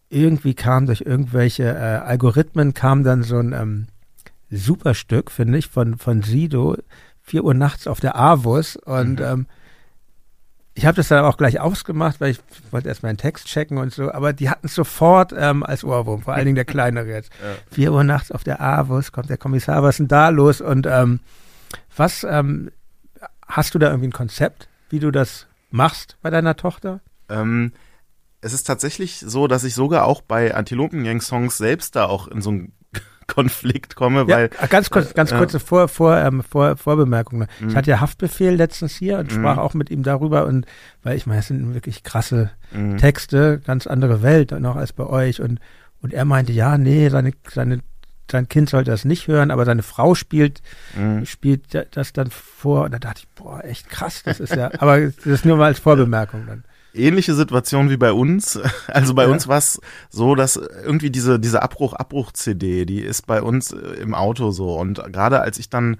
irgendwie kam durch irgendwelche äh, Algorithmen kam dann so ein ähm, Superstück, finde ich, von, von Sido, 4 Uhr nachts auf der Avus und Mhm. ähm, ich habe das dann auch gleich ausgemacht, weil ich wollte erst meinen Text checken und so, aber die hatten es sofort ähm, als Ohrwurm, vor allen Dingen der kleinere jetzt. Ja. 4 Uhr nachts auf der Avus, kommt der Kommissar, was ist denn da los? Und ähm, was, ähm, hast du da irgendwie ein Konzept, wie du das machst bei deiner Tochter? Ähm, es ist tatsächlich so, dass ich sogar auch bei Antilopengang-Songs selbst da auch in so einen Konflikt komme, weil ja, ganz kurz, ganz äh, kurze Vor, Vor, ähm, Vor, Vorbemerkung. Ich Mhm. hatte ja Haftbefehl letztens hier und Mhm. sprach auch mit ihm darüber und weil ich meine, es sind wirklich krasse mh, Texte, ganz andere Welt noch als bei euch und und er meinte, ja, nee, seine seine sein Kind sollte das nicht hören, aber seine Frau spielt mh. spielt da- das dann vor und da dachte ich, boah, echt krass, das ist ja, aber das ist nur mal als Vorbemerkung dann. Ähnliche Situation wie bei uns. Also bei Ja. uns war es so, dass irgendwie diese, diese Abbruch-Abbruch-CD, die ist bei uns äh, im Auto so. Und gerade als ich dann,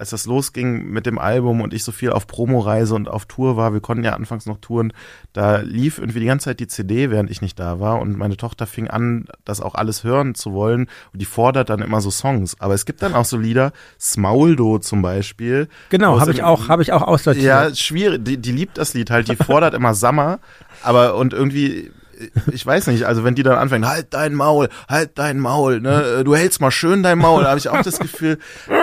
als das losging mit dem Album und ich so viel auf Promoreise und auf Tour war, wir konnten ja anfangs noch touren, da lief irgendwie die ganze Zeit die CD, während ich nicht da war. Und meine Tochter fing an, das auch alles hören zu wollen. Und die fordert dann immer so Songs. Aber es gibt dann auch so Lieder, Smauldo zum Beispiel. Genau, habe ich auch, habe ich auch aussortiert. Ja, schwierig. Die, die liebt das Lied halt. Die fordert immer Summer. Aber und irgendwie, ich weiß nicht, also wenn die dann anfängt, halt dein Maul, halt dein Maul, ne, du hältst mal schön dein Maul, da habe ich auch das Gefühl,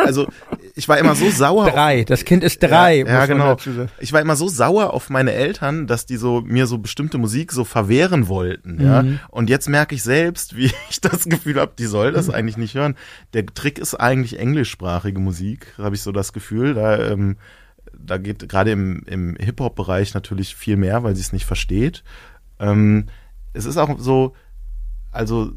also ich war immer so sauer. drei, das Kind ist drei. Ja, ja genau. Ich war immer so sauer auf meine Eltern, dass die so mir so bestimmte Musik so verwehren wollten, ja. Mhm. Und jetzt merke ich selbst, wie ich das Gefühl habe, die soll das eigentlich nicht hören. Der Trick ist eigentlich englischsprachige Musik, habe ich so das Gefühl. Da, ähm, da geht gerade im, im Hip-Hop-Bereich natürlich viel mehr, weil sie es nicht versteht. Ähm, es ist auch so, also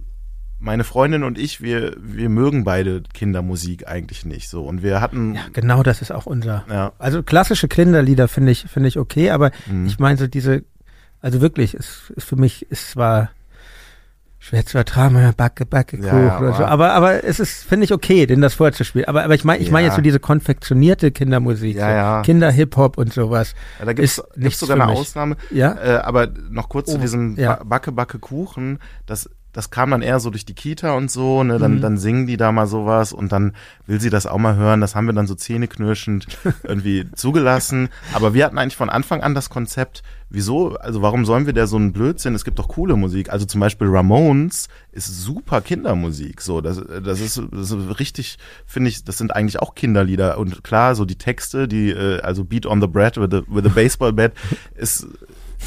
meine Freundin und ich, wir, wir mögen beide Kindermusik eigentlich nicht so. Und wir hatten, Ja, genau, das ist auch unser. ja, Also klassische Kinderlieder finde ich, finde ich okay, aber Mhm. ich meine so diese, also wirklich, es ist für mich, ist zwar schwer zu ertragen, Backe, Backe, Kuchen ja, oder so, aber- aber, es ist, finde ich okay, denen das vorzuspielen. Aber, aber ich meine, ich meine Ja. jetzt so diese konfektionierte Kindermusik, Ja, so ja. Kinder-Hip-Hop und sowas. Ja, da gibt's, nichts sogar eine mich. Ausnahme. Ja? Äh, aber noch kurz zu Oh, diesem ja. Ba- Backe, Backe, Kuchen. Das, das kam dann eher so durch die Kita und so, ne, dann, Mhm. dann singen die da mal sowas und dann will sie das auch mal hören. Das haben wir dann so zähneknirschend irgendwie zugelassen. Aber wir hatten eigentlich von Anfang an das Konzept, wieso, also warum sollen wir da so einen Blödsinn? Es gibt doch coole Musik. Also zum Beispiel Ramones ist super Kindermusik. So, das, das ist, das ist richtig, finde ich, das sind eigentlich auch Kinderlieder. Und klar, so die Texte, die, äh, also Beat on the Bread with a, with a Baseball Bat ist,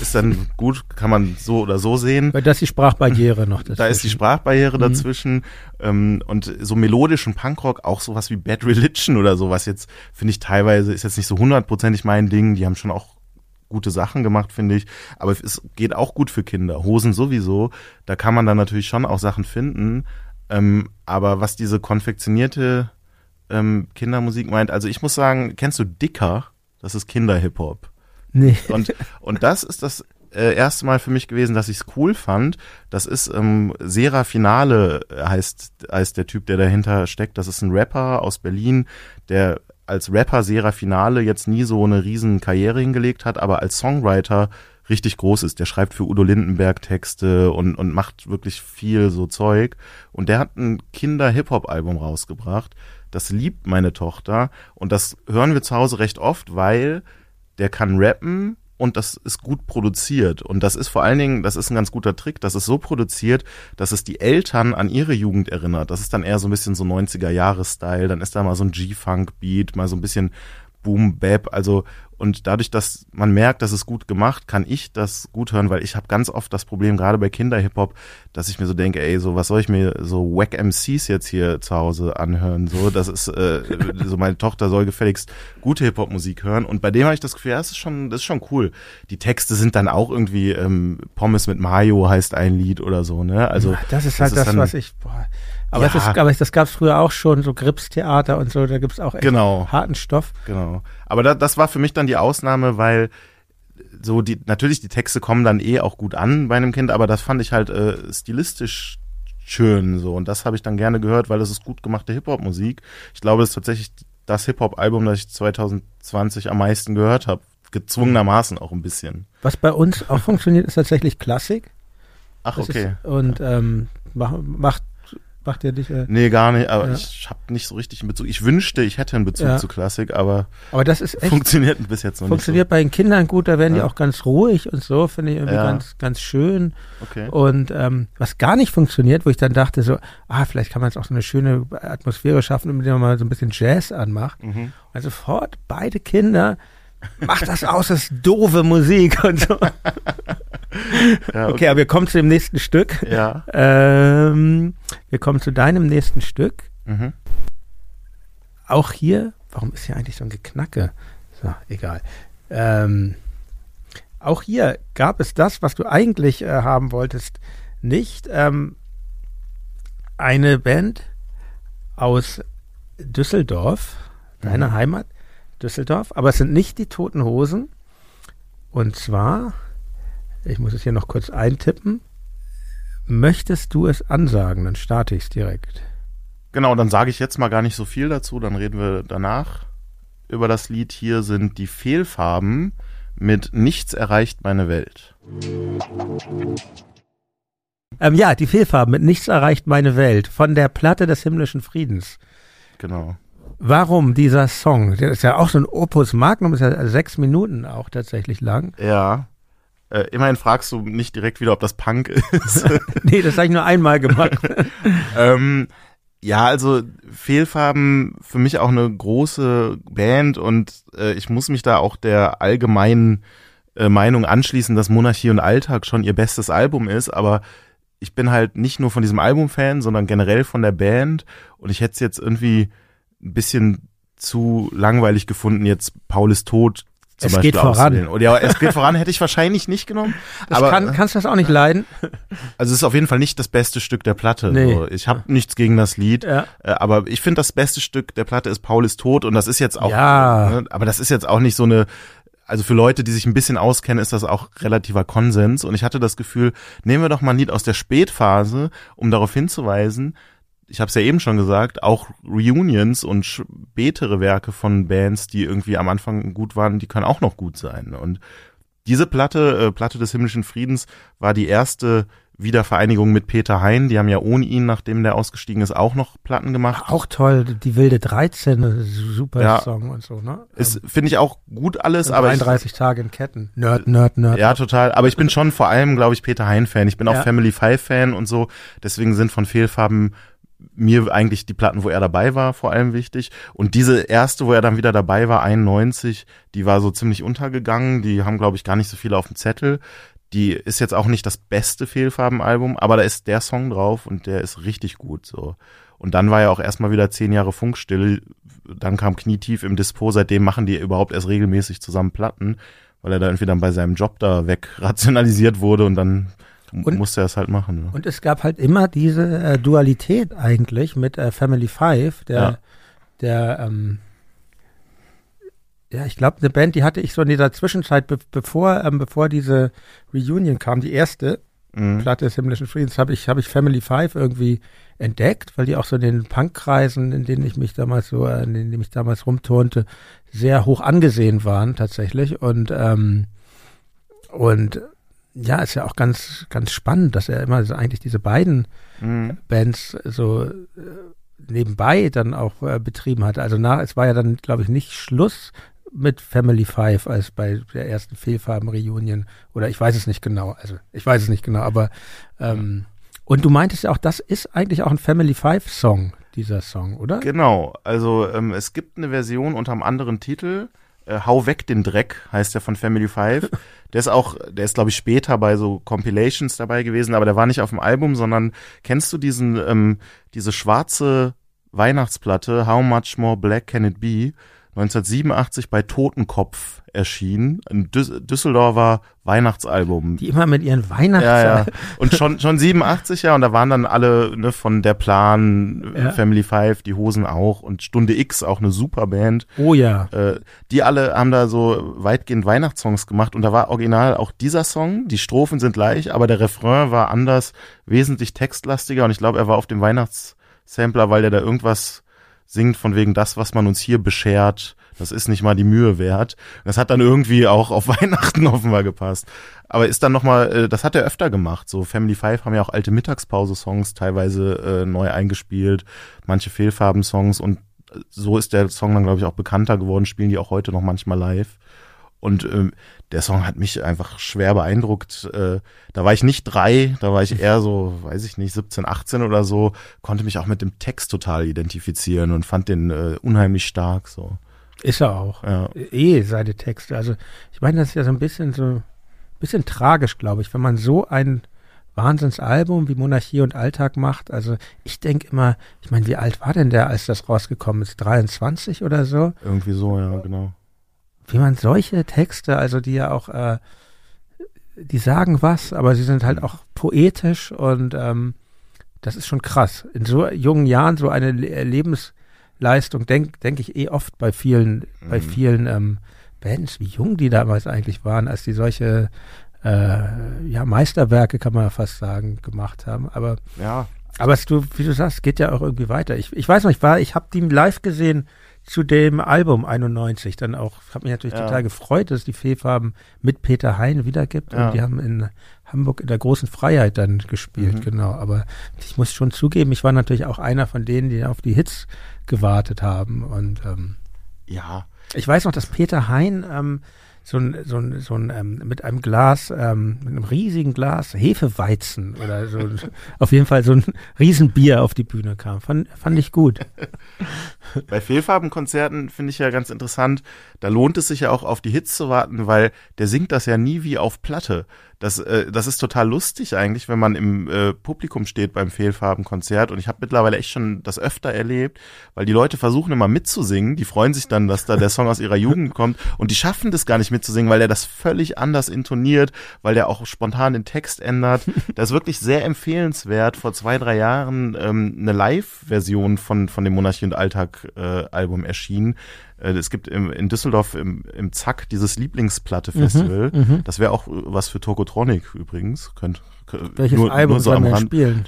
ist dann gut, kann man so oder so sehen. Weil das ist die Sprachbarriere noch. Da ist die Sprachbarriere dazwischen ähm, und so melodischen Punkrock, auch sowas wie Bad Religion oder sowas jetzt, finde ich teilweise, ist jetzt nicht so hundertprozentig mein Ding, die haben schon auch gute Sachen gemacht, finde ich, aber es geht auch gut für Kinder, Hosen sowieso, da kann man dann natürlich schon auch Sachen finden, ähm, aber was diese konfektionierte ähm, Kindermusik meint, also ich muss sagen, kennst du Dicker? Das ist Kinder-Hip-Hop. Nee. Und, und das ist das äh, erste Mal für mich gewesen, dass ich es cool fand. Das ist ähm, Sera Finale heißt, heißt der Typ, der dahinter steckt. Das ist ein Rapper aus Berlin, der als Rapper Sera Finale jetzt nie so eine riesen Karriere hingelegt hat, aber als Songwriter richtig groß ist. Der schreibt für Udo Lindenberg Texte und, und macht wirklich viel so Zeug. Und der hat ein Kinder-Hip-Hop-Album rausgebracht. Das liebt meine Tochter. Und das hören wir zu Hause recht oft, weil der kann rappen und das ist gut produziert. Und das ist vor allen Dingen, das ist ein ganz guter Trick, das ist so produziert, dass es die Eltern an ihre Jugend erinnert. Das ist dann eher so ein bisschen so 90er-Jahres-Style. Dann ist da mal so ein G-Funk-Beat, mal so ein bisschen Boom-Bap. Also, und dadurch, dass man merkt, dass es gut gemacht, kann ich das gut hören, weil ich habe ganz oft das Problem, gerade bei Kinder-Hip-Hop, dass ich mir so denke, ey, so was soll ich mir so Wack MCs jetzt hier zu Hause anhören? So, das ist äh, so meine Tochter soll gefälligst gute Hip-Hop-Musik hören. Und bei dem habe ich das Gefühl, ja, das ist schon, das ist schon cool. Die Texte sind dann auch irgendwie ähm, Pommes mit Mayo heißt ein Lied oder so, ne? Also Ja, das ist halt das, dann- was ich, boah, Aber, ja. das, aber das gab es früher auch schon, so Gripstheater und so, da gibt es auch echt genau. harten Stoff. Genau. Aber da, das war für mich dann die Ausnahme, weil so die, natürlich die Texte kommen dann eh auch gut an bei einem Kind, aber das fand ich halt äh, stilistisch schön so und das habe ich dann gerne gehört, weil das ist gut gemachte Hip-Hop-Musik. Ich glaube, das ist tatsächlich das Hip-Hop-Album, das ich 2020 am meisten gehört habe, gezwungenermaßen auch ein bisschen. Was bei uns auch funktioniert, ist tatsächlich Klassik. Ach, okay. Ist, und ähm, macht Macht ihr dich? Äh, nee, gar nicht, aber ja. ich habe nicht so richtig einen Bezug. Ich wünschte, ich hätte einen Bezug ja. zu Klassik, aber, aber das ist echt, funktioniert bis jetzt noch funktioniert nicht. Funktioniert so. bei den Kindern gut, da werden ja. die auch ganz ruhig und so, finde ich irgendwie ganz, ganz schön. Okay. Und ähm, was gar nicht funktioniert, wo ich dann dachte, so, ah, vielleicht kann man jetzt auch so eine schöne Atmosphäre schaffen, indem man mal so ein bisschen Jazz anmacht. Mhm. Und sofort beide Kinder Mach das aus, das ist doofe Musik und so. Ja, okay. okay. aber wir kommen zu dem nächsten Stück. Ja. Ähm, wir kommen zu deinem nächsten Stück. Mhm. Auch hier, warum ist hier eigentlich so ein Geknacke? So, egal. Ähm, auch hier gab es das, was du eigentlich äh, haben wolltest, nicht. Ähm, eine Band aus Düsseldorf, deiner mhm. Heimat, Düsseldorf, aber es sind nicht die Toten Hosen. Und zwar, ich muss es hier noch kurz eintippen. Möchtest du es ansagen? Dann starte ich es direkt. Genau, dann sage ich jetzt mal gar nicht so viel dazu, dann reden wir danach über das Lied. Hier sind die Fehlfarben mit Nichts erreicht meine Welt. Ähm, ja, die Fehlfarben mit Nichts erreicht meine Welt von der Platte des himmlischen Friedens. Genau. Warum dieser Song? Der ist ja auch so ein Opus Magnum, ist ja sechs Minuten auch tatsächlich lang. Ja. Äh, immerhin fragst du nicht direkt wieder, ob das Punk ist. nee, das habe ich nur einmal gemacht. ähm, ja, also Fehlfarben für mich auch eine große Band und äh, ich muss mich da auch der allgemeinen äh, Meinung anschließen, dass Monarchie und Alltag schon ihr bestes Album ist, aber ich bin halt nicht nur von diesem Album Fan, sondern generell von der Band und ich hätte es jetzt irgendwie ein bisschen zu langweilig gefunden, jetzt Paul ist tot zum es Beispiel geht voran. Oder ja, es geht voran hätte ich wahrscheinlich nicht genommen. Das aber kann, kannst du das auch nicht leiden? Also es ist auf jeden Fall nicht das beste Stück der Platte. Nee. So. Ich habe nichts gegen das Lied, ja. Äh, aber ich finde das beste Stück der Platte ist Paul ist tot und das ist jetzt auch, ja. ne, aber das ist jetzt auch nicht so eine also für Leute, die sich ein bisschen auskennen, ist das auch relativer Konsens. Und ich hatte das Gefühl, nehmen wir doch mal ein Lied aus der Spätphase, um darauf hinzuweisen, ich habe es ja eben schon gesagt, auch Reunions und spätere Werke von Bands, die irgendwie am Anfang gut waren, die können auch noch gut sein. Und diese Platte, äh, Platte des himmlischen Friedens, war die erste Wiedervereinigung mit Peter Hein. Die haben ja ohne ihn, nachdem der ausgestiegen ist, auch noch Platten gemacht. Auch toll, die wilde 13, super ja, Song und so, ne? Ist, finde ich auch gut alles, aber. 33 ich, Tage in Ketten. Nerd, Nerd, Nerd. Ja, total. Aber ich bin schon vor allem, glaube ich, Peter Hein-Fan. Ich bin auch ja. Family Five-Fan und so. Deswegen sind von Fehlfarben mir eigentlich die Platten, wo er dabei war, vor allem wichtig. Und diese erste, wo er dann wieder dabei war, 91, die war so ziemlich untergegangen. Die haben, glaube ich, gar nicht so viele auf dem Zettel. Die ist jetzt auch nicht das beste Fehlfarbenalbum, aber da ist der Song drauf und der ist richtig gut so. Und dann war ja auch erstmal wieder zehn Jahre Funkstill. Dann kam Knietief im Dispo. Seitdem machen die überhaupt erst regelmäßig zusammen Platten, weil er da irgendwie dann bei seinem Job da wegrationalisiert wurde und dann und, musste er es halt machen. Ne? Und es gab halt immer diese äh, Dualität eigentlich mit äh, Family Five, der, ja. der, ähm, ja, ich glaube, eine Band, die hatte ich so in dieser Zwischenzeit, be bevor, ähm, bevor diese Reunion kam, die erste mhm. Platte des himmlischen Friedens, habe ich, habe ich Family Five irgendwie entdeckt, weil die auch so in den Punkkreisen, in denen ich mich damals so, äh, in denen ich damals rumturnte, sehr hoch angesehen waren tatsächlich und ähm, und ja, ist ja auch ganz, ganz spannend, dass er immer so eigentlich diese beiden mhm. Bands so äh, nebenbei dann auch äh, betrieben hat. Also nach, es war ja dann, glaube ich, nicht Schluss mit Family Five als bei der ersten Fehlfarben-Reunion. Oder ich weiß es nicht genau. Also ich weiß es nicht genau, aber ähm, und du meintest ja auch, das ist eigentlich auch ein Family Five-Song, dieser Song, oder? Genau. Also ähm, es gibt eine Version unter einem anderen Titel äh, Hau weg den Dreck heißt der von Family Five. Der ist auch, der ist glaube ich später bei so Compilations dabei gewesen, aber der war nicht auf dem Album, sondern kennst du diesen, ähm, diese schwarze Weihnachtsplatte How Much More Black Can It Be? 1987 bei Totenkopf erschienen. Ein Düsseldorfer Weihnachtsalbum. Die immer mit ihren Weihnachts ja, ja. Und schon, schon 87, ja, und da waren dann alle ne, von der Plan, ja. Family Five, die Hosen auch und Stunde X, auch eine super Band. Oh ja. Äh, die alle haben da so weitgehend Weihnachtssongs gemacht und da war original auch dieser Song. Die Strophen sind gleich, aber der Refrain war anders, wesentlich textlastiger und ich glaube, er war auf dem Weihnachtssampler, weil der da irgendwas singt von wegen das, was man uns hier beschert das ist nicht mal die Mühe wert. Das hat dann irgendwie auch auf Weihnachten offenbar gepasst. Aber ist dann nochmal, äh, das hat er öfter gemacht. So Family Five haben ja auch alte Mittagspause-Songs teilweise äh, neu eingespielt, manche Fehlfarben-Songs und so ist der Song dann, glaube ich, auch bekannter geworden, spielen die auch heute noch manchmal live. Und ähm, der Song hat mich einfach schwer beeindruckt. Äh, da war ich nicht drei, da war ich eher so, weiß ich nicht, 17, 18 oder so, konnte mich auch mit dem Text total identifizieren und fand den äh, unheimlich stark. So. Ist er auch. Ja. Eh seine Texte. Also ich meine, das ist ja so ein bisschen so ein bisschen tragisch, glaube ich, wenn man so ein Wahnsinnsalbum wie Monarchie und Alltag macht. Also ich denke immer, ich meine, wie alt war denn der, als das rausgekommen ist? 23 oder so? Irgendwie so, ja, genau. Wie man solche Texte, also die ja auch, äh, die sagen was, aber sie sind halt auch poetisch und ähm, das ist schon krass. In so jungen Jahren so eine Lebens Leistung, denke denk ich eh oft bei vielen, mhm. bei vielen ähm, Bands, wie jung die damals eigentlich waren, als die solche äh, ja, Meisterwerke, kann man ja fast sagen, gemacht haben. Aber ja. Aber es, du, wie du sagst, geht ja auch irgendwie weiter. Ich, ich weiß noch, ich war, ich habe die live gesehen zu dem Album 91 dann auch, habe mich natürlich ja. total gefreut, dass es die Fehlfarben mit Peter Hein wiedergibt ja. und die haben in Hamburg in der großen Freiheit dann gespielt, mhm. genau. Aber ich muss schon zugeben, ich war natürlich auch einer von denen, die auf die Hits gewartet haben. Und ähm, ja. Ich weiß noch, dass Peter Hein ähm, so ein, so ein, so ein ähm, mit einem Glas, ähm, mit einem riesigen Glas Hefeweizen oder so, auf jeden Fall so ein Riesenbier auf die Bühne kam. Fand, fand ich gut. Bei Fehlfarbenkonzerten finde ich ja ganz interessant, da lohnt es sich ja auch auf die Hits zu warten, weil der singt das ja nie wie auf Platte. Das, äh, das ist total lustig eigentlich, wenn man im äh, Publikum steht beim Fehlfarbenkonzert. Und ich habe mittlerweile echt schon das öfter erlebt, weil die Leute versuchen immer mitzusingen. Die freuen sich dann, dass da der Song aus ihrer Jugend kommt. Und die schaffen das gar nicht mitzusingen, weil er das völlig anders intoniert, weil der auch spontan den Text ändert. Das ist wirklich sehr empfehlenswert. Vor zwei, drei Jahren ähm, eine Live-Version von, von dem Monarchie und Alltag-Album äh, erschienen es gibt im, in Düsseldorf im, im Zack dieses Lieblingsplatte-Festival. Mhm, mhm. das wäre auch was für Tokotronic übrigens. Könnt, Welches nur, Album nur so soll man spielen?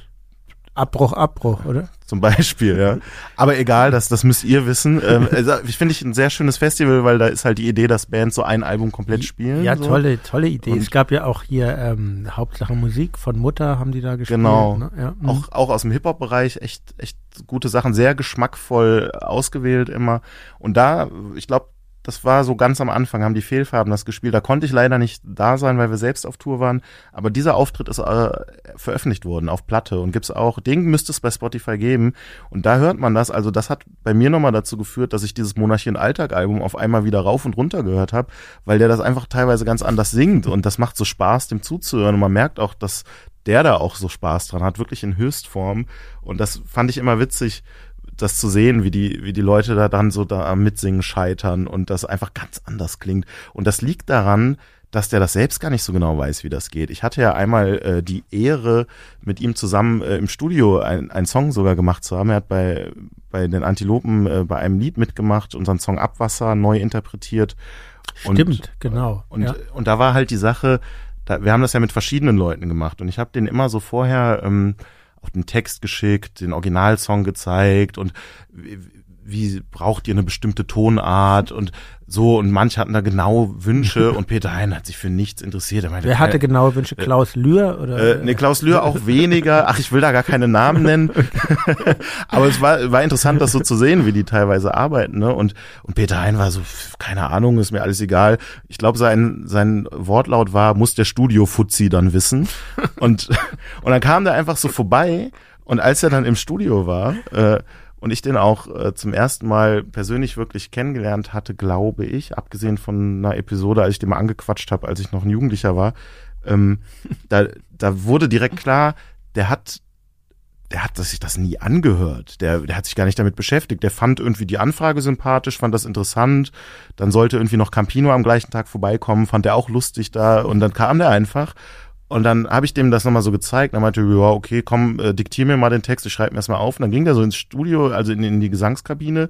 Abbruch, Abbruch, oder? Zum Beispiel, ja. Aber egal, das, das müsst ihr wissen. Ähm, also, ich finde ich ein sehr schönes Festival, weil da ist halt die Idee, dass Bands so ein Album komplett spielen. Ja, so. tolle, tolle Idee. Und es gab ja auch hier ähm, Hauptsache Musik von Mutter haben die da gespielt. Genau. Ne? Ja. Mhm. Auch, auch aus dem Hip-Hop-Bereich echt, echt gute Sachen, sehr geschmackvoll ausgewählt immer. Und da, ich glaube, das war so ganz am Anfang, haben die Fehlfarben das gespielt. Da konnte ich leider nicht da sein, weil wir selbst auf Tour waren. Aber dieser Auftritt ist äh, veröffentlicht worden auf Platte und gibt's auch. Den müsste es bei Spotify geben. Und da hört man das. Also das hat bei mir nochmal dazu geführt, dass ich dieses Monarchie und Alltag Album auf einmal wieder rauf und runter gehört habe, weil der das einfach teilweise ganz anders singt und das macht so Spaß, dem zuzuhören. Und man merkt auch, dass der da auch so Spaß dran hat, wirklich in Höchstform. Und das fand ich immer witzig, das zu sehen, wie die, wie die Leute da dann so da am Mitsingen scheitern und das einfach ganz anders klingt. Und das liegt daran, dass der das selbst gar nicht so genau weiß, wie das geht. Ich hatte ja einmal äh, die Ehre, mit ihm zusammen äh, im Studio einen Song sogar gemacht zu haben. Er hat bei, bei den Antilopen äh, bei einem Lied mitgemacht, unseren Song Abwasser neu interpretiert. Stimmt, und, genau. Und, ja. und da war halt die Sache, da, wir haben das ja mit verschiedenen Leuten gemacht und ich habe den immer so vorher ähm, auch den Text geschickt, den Originalsong gezeigt und wie, braucht ihr eine bestimmte Tonart und so und manche hatten da genau Wünsche und Peter Hein hat sich für nichts interessiert. Meinte, Wer hatte genaue Wünsche? Klaus Lühr oder? Äh, nee, Klaus Lühr auch weniger. Ach, ich will da gar keine Namen nennen. Aber es war, war interessant, das so zu sehen, wie die teilweise arbeiten. Ne? Und, und Peter Hein war so, keine Ahnung, ist mir alles egal. Ich glaube, sein, sein Wortlaut war, muss der Studio-Fuzzi dann wissen. Und, und dann kam der einfach so vorbei und als er dann im Studio war, äh, und ich den auch äh, zum ersten Mal persönlich wirklich kennengelernt hatte, glaube ich, abgesehen von einer Episode, als ich den mal angequatscht habe, als ich noch ein Jugendlicher war, ähm, da, da wurde direkt klar, der hat der hat sich das nie angehört. Der, der hat sich gar nicht damit beschäftigt. Der fand irgendwie die Anfrage sympathisch, fand das interessant. Dann sollte irgendwie noch Campino am gleichen Tag vorbeikommen, fand er auch lustig da. Und dann kam der einfach. Und dann habe ich dem das nochmal so gezeigt. Dann meinte er, ja, okay, komm, äh, diktier mir mal den Text, ich schreibe mir erstmal auf. Und dann ging der so ins Studio, also in, in die Gesangskabine.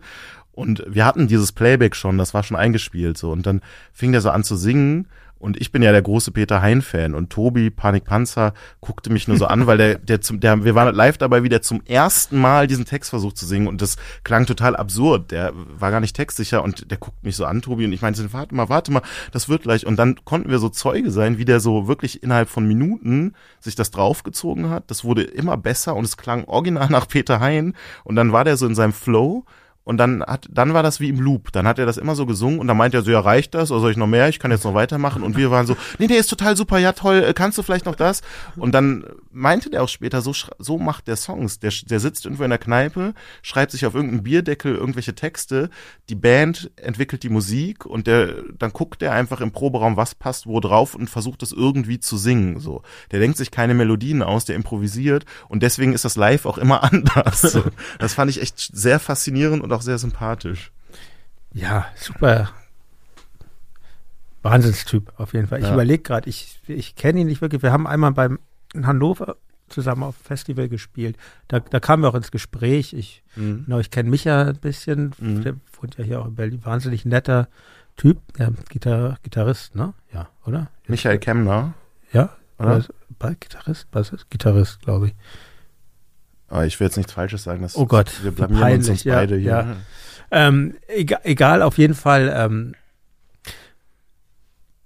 Und wir hatten dieses Playback schon, das war schon eingespielt so. Und dann fing der so an zu singen. Und ich bin ja der große Peter Hein-Fan und Tobi Panikpanzer guckte mich nur so an, weil der, der zum, der, wir waren live dabei, wie der zum ersten Mal diesen Text versucht zu singen und das klang total absurd. Der war gar nicht textsicher und der guckt mich so an, Tobi, und ich meinte, warte mal, warte mal, das wird gleich. Und dann konnten wir so Zeuge sein, wie der so wirklich innerhalb von Minuten sich das draufgezogen hat. Das wurde immer besser und es klang original nach Peter Hein und dann war der so in seinem Flow und dann hat, dann war das wie im Loop. Dann hat er das immer so gesungen und dann meint er so, ja, reicht das? Oder soll ich noch mehr? Ich kann jetzt noch weitermachen. Und wir waren so, nee, der ist total super, ja toll, äh, kannst du vielleicht noch das? Und dann meinte der auch später, so, so macht der Songs. Der, der sitzt irgendwo in der Kneipe, schreibt sich auf irgendeinen Bierdeckel irgendwelche Texte, die Band entwickelt die Musik und der, dann guckt er einfach im Proberaum, was passt wo drauf und versucht es irgendwie zu singen. So. Der denkt sich keine Melodien aus, der improvisiert und deswegen ist das live auch immer anders. So. Das fand ich echt sehr faszinierend und auch sehr sympathisch. Ja, super. Wahnsinnstyp auf jeden Fall. Ich ja. überlege gerade, ich, ich kenne ihn nicht wirklich. Wir haben einmal beim in Hannover zusammen auf Festival gespielt. Da, da kamen wir auch ins Gespräch. Ich, mhm. genau, ich kenne Micha ein bisschen, mhm. der wohnt ja hier auch in Berlin. Wahnsinnig netter Typ, ja, Gitar Gitarrist, ne? Ja, oder? Michael Kemner. Ja, oder? Gitarrist, was ist Gitarrist, glaube ich. Aber ich will jetzt nichts Falsches sagen. Dass oh Gott, wir blamieren peinlich, uns ja, beide hier. Ja. Ähm, egal, egal, auf jeden Fall. Ähm,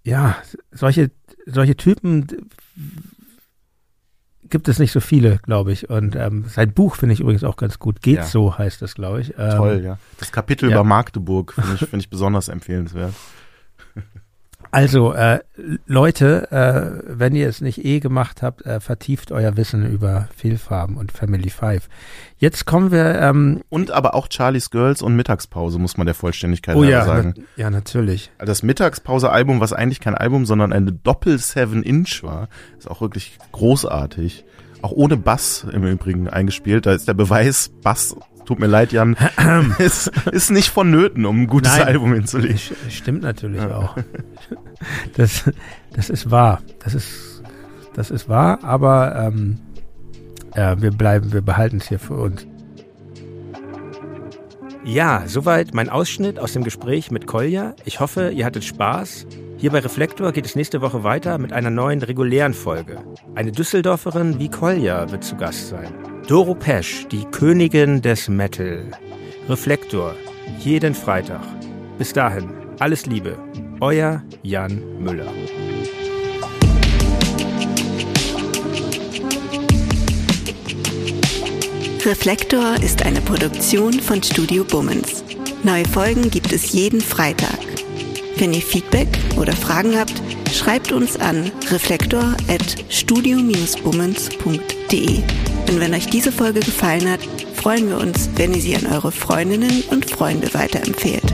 ja, solche, solche Typen gibt es nicht so viele, glaube ich. Und ähm, sein Buch finde ich übrigens auch ganz gut. Geht ja. so heißt das, glaube ich. Ähm, Toll, ja. Das Kapitel ja. über Magdeburg finde ich, find ich besonders empfehlenswert. Also, äh, Leute, äh, wenn ihr es nicht eh gemacht habt, äh, vertieft euer Wissen über Fehlfarben und Family Five. Jetzt kommen wir. Ähm, und aber auch Charlie's Girls und Mittagspause, muss man der Vollständigkeit oh, ja, sagen. Na, ja, natürlich. Das Mittagspause-Album, was eigentlich kein Album, sondern eine Doppel-Seven-Inch war, ist auch wirklich großartig. Auch ohne Bass im Übrigen eingespielt. Da ist der Beweis, Bass Tut mir leid, Jan. ist, ist nicht vonnöten, um ein gutes Nein, Album hinzulegen. Stimmt natürlich ja. auch. Das, das ist wahr. Das ist, das ist wahr, aber ähm, ja, wir bleiben, wir behalten es hier für uns. Ja, soweit mein Ausschnitt aus dem Gespräch mit Kolja. Ich hoffe, ihr hattet Spaß. Hier bei Reflektor geht es nächste Woche weiter mit einer neuen regulären Folge. Eine Düsseldorferin wie Kolja wird zu Gast sein. Doro Pesch, die Königin des Metal. Reflektor, jeden Freitag. Bis dahin, alles Liebe. Euer Jan Müller. Reflektor ist eine Produktion von Studio Bummens. Neue Folgen gibt es jeden Freitag. Wenn ihr Feedback oder Fragen habt, schreibt uns an reflektor.studio-bummens.de. Und wenn euch diese Folge gefallen hat, freuen wir uns, wenn ihr sie an eure Freundinnen und Freunde weiterempfehlt.